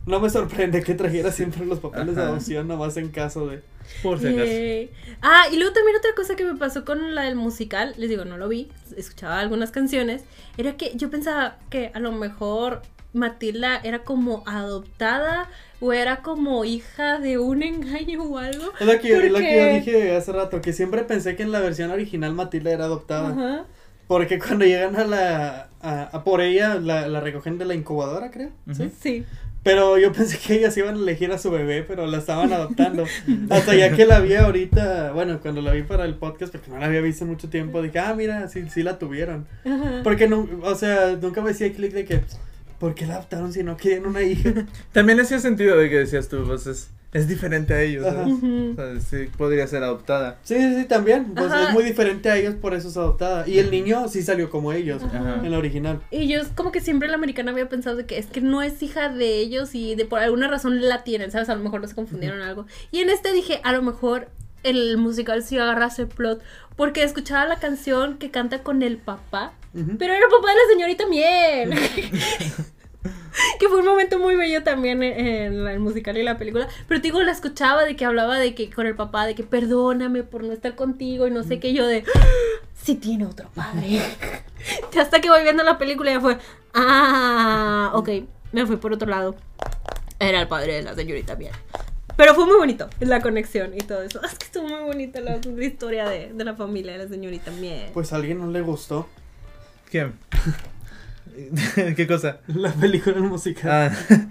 no me sorprende que trajera siempre los papeles de adopción, nomás en caso de. por si acaso. Ah, y luego también otra cosa que me pasó con la del musical, les digo, no lo vi, escuchaba algunas canciones, era que yo pensaba que a lo mejor Matilda era como adoptada o era como hija de un engaño o algo. Es lo que, es lo que yo dije hace rato, que siempre pensé que en la versión original Matilda era adoptada. Ajá. Porque cuando llegan a la. a, a por ella, la, la recogen de la incubadora, creo. ¿sí? Sí. Pero yo pensé que ellas iban a elegir a su bebé, pero la estaban adoptando. Hasta ya que la vi ahorita, bueno, cuando la vi para el podcast, porque no la había visto en mucho tiempo, dije, ah, mira, sí, sí la tuvieron. Ajá. Porque, no, o sea, nunca me hacía clic de que, ¿por qué la adoptaron si no querían una hija? También hacía sentido de que decías tú, pues es, es diferente a ellos. Ajá. O sea, sí podría ser adoptada. Sí, sí, sí, también. Pues Ajá. es muy diferente a ellos, por eso es adoptada. Y el niño sí salió como ellos, Ajá. en la original. Y yo es como que siempre la americana había pensado de que es que no es hija de ellos y de por alguna razón la tienen, ¿sabes? A lo mejor los confundieron algo. Y en este dije, a lo mejor el musical sí agarra ese plot porque escuchaba la canción que canta con el papá Pero era el papá de la señorita Miel. que fue un momento muy bello también en, el musical y la película. Pero te digo, la escuchaba de que hablaba de que con el papá, de que perdóname por no estar contigo y no sé qué. Yo de, sí tiene otro padre. Hasta que voy viendo la película ya fue, ah, ok, me fui por otro lado. Era el padre de la señorita Miel. Pero fue muy bonito la conexión y todo eso. Es que estuvo muy bonita la, la historia de, de la familia de la señorita Miel. Pues a alguien no le gustó ¿Qué? ¿Qué cosa? la película musical. Ah,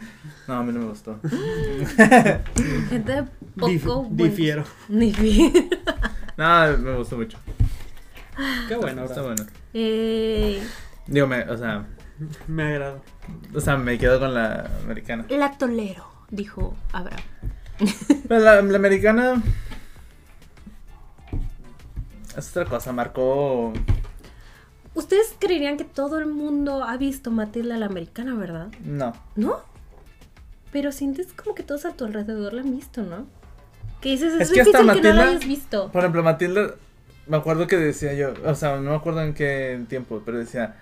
no, a mí no me gustó. Gente de poco Dif- buenos. difiero. Difiero. No, me gustó mucho. Qué bueno, Está bueno. Eh, Digo, me, o sea, Me agrado. o sea, me quedo con la americana. lactolero, dijo Abraham. Pero la, la americana es otra cosa, marcó Ustedes creerían que todo el mundo ha visto Matilda la americana, ¿verdad? no. ¿No? Pero sientes como que todos a tu alrededor la han visto, ¿no? Que dices, es, Es que difícil que no la Matilda- hayas visto. Por ejemplo, Matilda, me acuerdo que decía yo, o sea, no me acuerdo en qué tiempo, pero decía,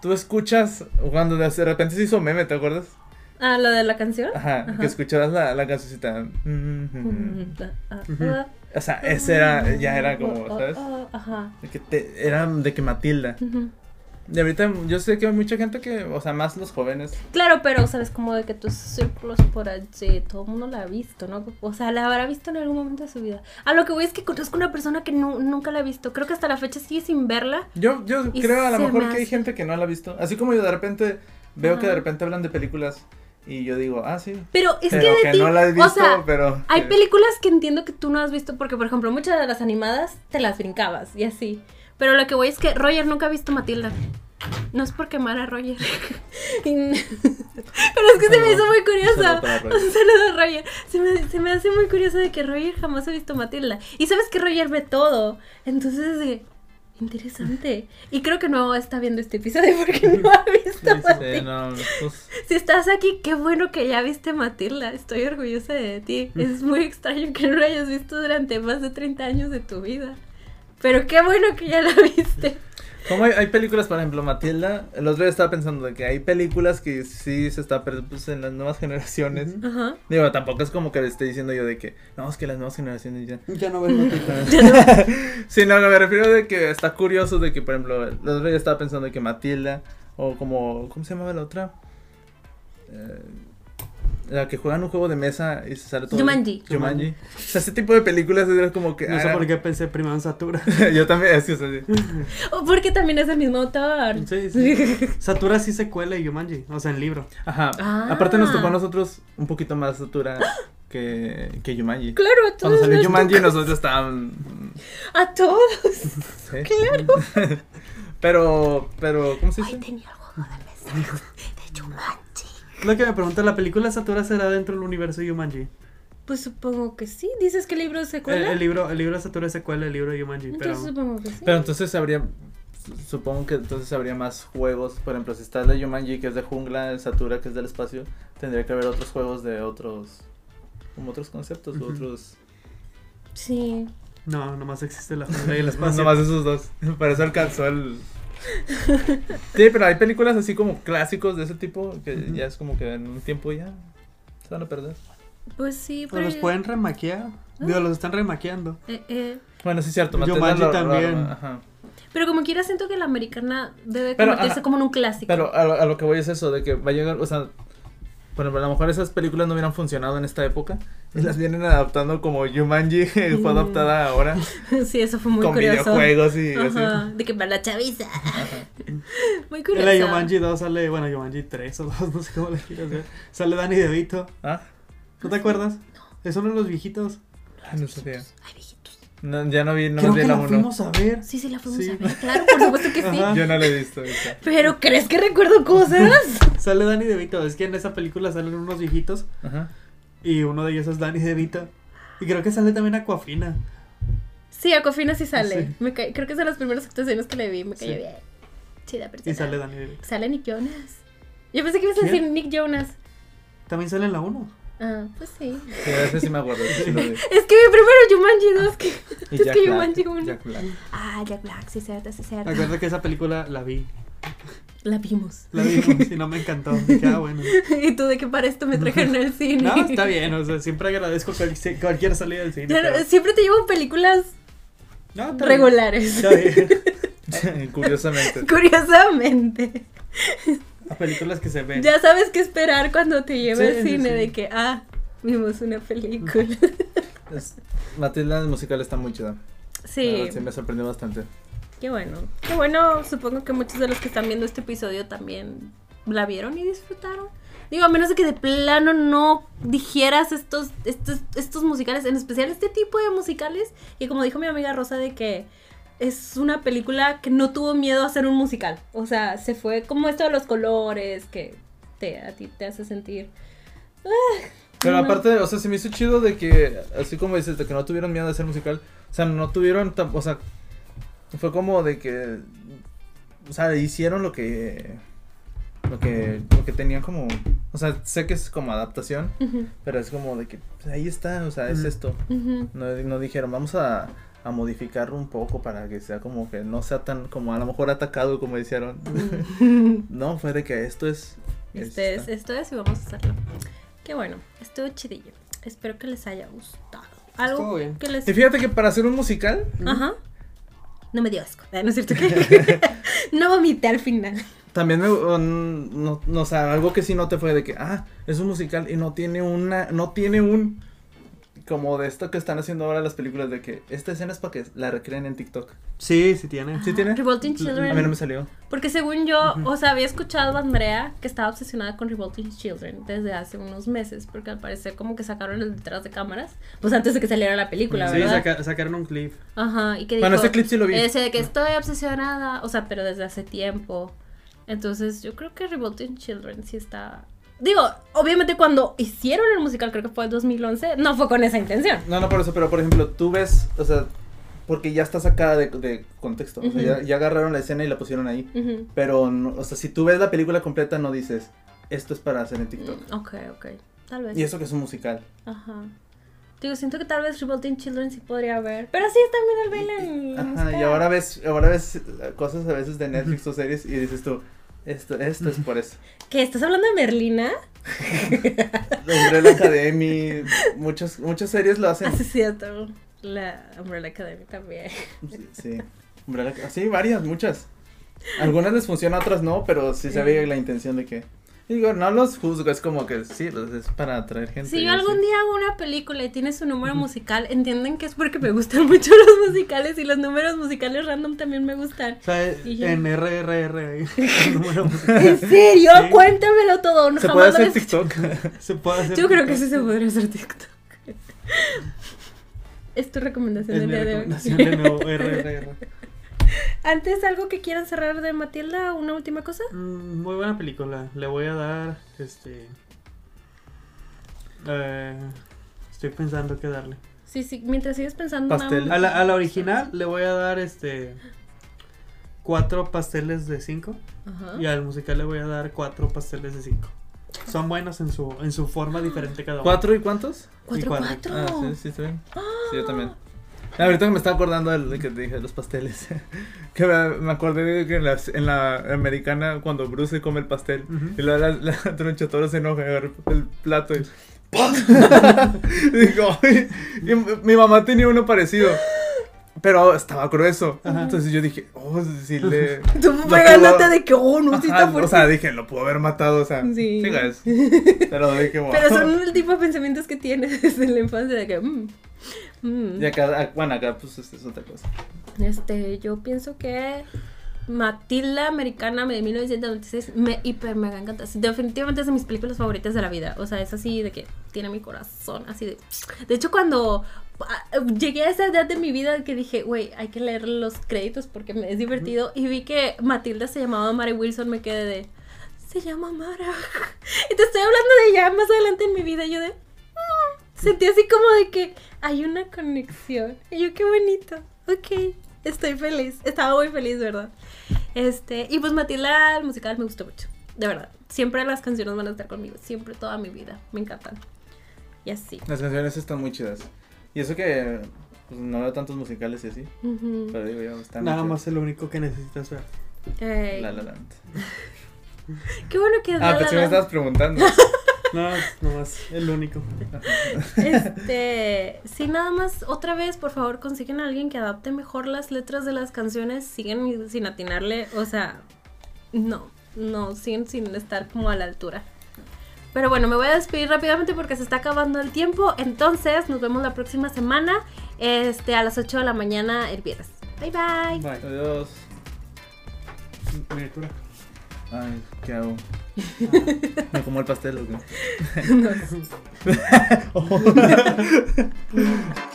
tú escuchas cuando de repente se hizo meme, ¿te acuerdas? Ah, lo de la canción. Ajá, Ajá. que escuchabas la, la cancioncita. Mm, Ujú. ah. O sea, ese era, ya era como, Oh, oh, ¿sabes? oh, Ajá. De que te- era de que Matilda. Ujú. Y ahorita yo sé que hay mucha gente que, o sea, más los jóvenes. Claro, pero sabes como de que tus círculos por allí, todo el mundo la ha visto, ¿no? O sea, la habrá visto en algún momento de su vida. A lo que voy es que conozco una persona que nu- nunca la ha visto. Creo que hasta la fecha sigue sin verla. Yo, yo creo a lo mejor me que hay gente que no la ha visto. Así como yo de repente veo que de repente hablan de películas y yo digo, ah, sí. Pero es pero que de que ti, no la visto, o sea, pero. hay películas que entiendo que tú no has visto porque, por ejemplo, muchas de las animadas te las brincabas y así. Pero lo que voy es que Roger nunca ha visto Matilda. No es por quemar a Roger. Pero es que se me hizo muy Roger. Un saludo a Roger. Se me, se me hace muy curioso de que Roger jamás ha visto Matilda. Y sabes que Roger ve todo. Entonces, interesante. Y creo que no está viendo este episodio porque no ha visto Sí, Matilda. Sí, no, pues, Si estás aquí, qué bueno que ya viste Matilda. Estoy orgullosa de ti. Es muy extraño que no lo hayas visto durante más de 30 años de tu vida. Pero qué bueno que ya la viste. Como hay, hay películas, por ejemplo, Matilda, el otro día estaba pensando de que hay películas que sí se está perdiendo pues, en las nuevas generaciones. Ajá. Digo, tampoco es como que le esté diciendo yo de que, no, es que las nuevas generaciones ya. Ya no ves Matilda. Sí, no, me refiero de que está curioso de que, por ejemplo, el otro día estaba pensando de que Matilda, o como, ¿cómo se llamaba la otra? Eh, la que juegan un juego de mesa y se sale todo. Jumanji. Jumanji. O sea, ese tipo de películas es como que. No sé ah, por qué pensé primero en Satura. yo también, es que, o sea, sí. Oh, Porque también es el mismo autor. Sí, sí. Satura sí se cuela y Yumanji, o sea, en libro. Ajá. Ah. Aparte nos tocó a nosotros un poquito más altura que, que Jumanji. Claro, a Cuando todos. salió nos Jumanji nosotros estábamos... A todos. ¿sí? pero, pero, ¿cómo se Ay, dice? tenía el juego de mesa de Jumanji. Lo que me pregunta, ¿la película Satura será dentro del universo de Yumanji? Pues supongo que sí. ¿Dices que el libro se El, cuela? el libro, el libro de Satura es secuela del libro de Yumanji, pero... Entonces supongo que sí. Pero entonces habría, supongo que entonces habría más juegos, por ejemplo, si está el de Jumanji que es de jungla, el Satura que es del espacio, tendría que haber otros juegos de otros, como otros conceptos, Ujú. otros... Sí. No, nomás existe la jungla y el Más espacio. nomás esos dos, para eso alcanzó el... Sí, pero hay películas así como clásicos de ese tipo que ya es como que en un tiempo ya se van a perder. Pues sí, O pero. los pueden remaquear. Digo, los están remaqueando. Eh, eh. Bueno, sí es cierto, Matilda lo- lo también. ajá. Pero como quiera, siento que la americana debe Pero, convertirse ajá. como en un clásico. Pero a lo, a lo que voy es eso, de que va a llegar, o sea, bueno, a lo mejor esas películas no hubieran funcionado en esta época y las vienen adaptando como Jumanji fue adaptada ahora sí, eso fue muy con curioso. videojuegos y Ajá, así. de que para la chaviza. Muy En curioso. la Yumanji 2 sale, bueno, Yumanji 3 o 2, no sé cómo le quieras ver. Sale Danny DeVito. ¿Ah? ¿No te acuerdas? Es uno de los viejitos. Ah, no sabía. Ay, viejitos. No, ya no vi, no Creo vi que la la uno. fuimos a ver. Sí, sí, la fuimos Sí. a ver. Claro, por supuesto que sí. Yo no la he visto. esa. Pero ¿crees que recuerdo cosas? Sale Danny DeVito. Es que en esa película salen unos viejitos Ajá. y uno de ellos es Danny DeVito. Y creo que sale también Aquafina. Sí, Aquafina sí sale. Sí. Me ca- Creo que es de las primeras actuaciones que le vi. Me cayó Sí. bien. Chida persona. Y sale Danny DeVito. Sale Nick Jonas. Yo pensé que ibas a decir Nick Jonas. También sale en la 1. Ah, pues sí. Sí, ese sí me acuerdo. sí lo. Es que primero Jumanji 2 que... Y Es que Jack Jumanji uno. Jack Black. Ah, Jack Black, sí, cierto, sí, cierto. Me acuerdo que esa película la vi. La vimos. La vimos y no me encantó. Dije, ah, bueno. y tú de que para esto me trajeron al cine. No, está bien. O sea, siempre agradezco cual- cualquier salida del cine. Pero- Siempre te llevo películas No, está bien. regulares. Está bien. Curiosamente. Curiosamente. A películas que se ven. Ya sabes qué esperar cuando te lleve Sí, al cine sí. de que, ah, vimos una película. Es- Matilda el musical está muy chida. Sí, verdad, sí me sorprendió bastante. qué bueno. Qué bueno, supongo que muchos de los que están viendo este episodio también la vieron y disfrutaron. Digo, a menos de que de plano no dijeras estos, estos, estos musicales, en especial este tipo de musicales. Y como dijo mi amiga Rosa, de que es una película que no tuvo miedo a hacer un musical. O sea, se fue como esto de los colores que te, a ti te hace sentir. "Ah, Pero no". aparte, o sea, se me hizo chido de que, así como dices, de que no tuvieron miedo de hacer musical. O sea, no tuvieron, o sea, fue como de que, o sea, hicieron lo que, lo que, lo que tenían como, o sea, sé que es como adaptación, pero es como de que, pues, ahí está, o sea, es esto. No, no dijeron, vamos a, a modificarlo un poco para que sea como que no sea tan, como a lo mejor atacado como dijeron. no, fue de que esto es... Este esto es y vamos a hacerlo. Qué bueno, estuvo chidillo. Espero que les haya gustado. Algo Estuvo bien. que les... Y fíjate que para hacer un musical, Ajá. No me dio asco. No es cierto que... no vomité al final. También me, o, no, no, o sea, algo que sí noté fue de que, ah, es un musical y no tiene una, no tiene un, como de esto que están haciendo ahora las películas de que esta escena es para que la recreen en TikTok. Sí, sí tiene. ¿Sí tiene? Revolting Children. A mí no me salió. Porque según yo, o sea, había escuchado a Andrea que estaba obsesionada con Revolting Children desde hace unos meses, porque al parecer como que sacaron el detrás de cámaras, pues antes de que saliera la película, Sí, ¿verdad? saca- sacaron un clip. Ajá, y que Bueno, dijo, ese clip sí lo vi. Ese de que estoy obsesionada, o sea, pero desde hace tiempo. Entonces, yo creo que Revolting Children sí está... Digo, obviamente cuando hicieron el musical, creo que fue en 2011, no fue con esa intención. No, no por eso, pero por ejemplo, tú ves, o sea, porque ya está sacada de, de contexto, o sea, ya, ya agarraron la escena y la pusieron ahí, pero, no- o sea, si tú ves la película completa no dices, esto es para hacer en TikTok. Mm, Ok, ok, tal vez. Y eso que es un musical. Ajá. Digo, siento que tal vez Revolting Children sí podría haber. Pero sí, también el baile en Ajá, musical. y ahora ves, ahora ves eh, cosas a veces de Netflix o series y dices tú, esto, esto es por eso. ¿Qué? ¿Estás hablando de Merlina? Umbrella Academy, muchas, muchas series lo hacen. Ah, sí, es cierto. La Umbrella Academy también. Sí, sí. Umbrella, sí, varias, muchas. Algunas les funciona, otras no, pero sí se ve la intención de que. Digo, no los juzgo, es como que sí, los- es para atraer gente. Si yo algún día hago una película y tiene su número musical, entienden que es porque me gustan mucho los musicales y los números musicales random también me gustan. O sea, Y ya. en RRR ahí. el número ¿En serio? Sí. Cuéntamelo todo. Se jamás puede hacer había TikTok. se puede hacer. Yo creo que sí se podría hacer TikTok. Es tu recomendación Es del mi día de hoy. recomendación de nuevo RRR. Antes, ¿algo que quieran cerrar de Matilda? ¿Una última cosa? Mm, Muy buena película. Le voy a dar, este... eh, estoy pensando qué darle. Sí, sí, mientras sigues pensando. más- A la, a la original le voy a dar, este... Cuatro pasteles de cinco. Ajá. Y al musical le voy a dar cuatro pasteles de cinco. Son buenos en su, en su forma diferente cada uno. ¿Cuatro y cuántos? Cuatro, Y cuatro. cuatro. Ah, sí, sí, está bien. Sí, yo también. Ah, ahorita que me estaba acordando de que te dije, los pasteles. que me, me acordé de que en la, en la americana, cuando Bruce come el pastel, Ujú. y luego la, la tronchatoro se enoja y agarra el plato y. y digo, "Ay", y mi- mamá tenía uno parecido. Pero estaba grueso. Ajá. Entonces yo dije, oh, sí le. Tú pegándote de que, oh, no, Ajá, está fuerte. o sea, dije, lo pudo haber matado, o sea. Sí. Guys. Pero dije, wow. Pero son el tipo de pensamientos que tienes desde la infancia de que, mm, mm. Y acá, ah, bueno, acá pues es, es otra cosa. Este, yo pienso que Matilda Americana de 1996 me hiper mega encanta. Definitivamente es de mis películas favoritas de la vida. O sea, es así de que tiene mi corazón, así de... De hecho, cuando ah, llegué a esa edad de mi vida que dije, güey, hay que leer los créditos porque me es divertido y vi que Matilda se llamaba Mary Wilson, me quedé de... Se llama Mara. Y te estoy hablando de ella más adelante en mi vida. Yo de... "Mm". Sentí así como de que hay una conexión. Y yo, qué bonito. Ok, estoy feliz. Estaba muy feliz, ¿verdad? Este, y pues Matilda, el musical me gustó mucho. De verdad. Siempre las canciones van a estar conmigo. Siempre, toda mi vida. Me encantan. y así. Las canciones están muy chidas. Y eso que pues, no veo tantos musicales y así. Ujú. Pero digo, ya están Nada muy más es lo único que necesitas ver. Ey. chidas. La La Land. Qué bueno que es Ah, La pensé La que me estabas preguntando. No, nomás el único. Este, sí, nada más, otra vez, por favor, consiguen a alguien que adapte mejor las letras de las canciones, siguen sin atinarle, o sea, no, no, siguen sin estar como a la altura. Pero bueno, me voy a despedir rápidamente porque se está acabando el tiempo, entonces nos vemos la próxima semana, este, a las 8 de la mañana el viernes. Bye bye. Bye. Adiós. Miniatura. Ay, ¿qué hago? Me como el pastel, ¿o qué? No.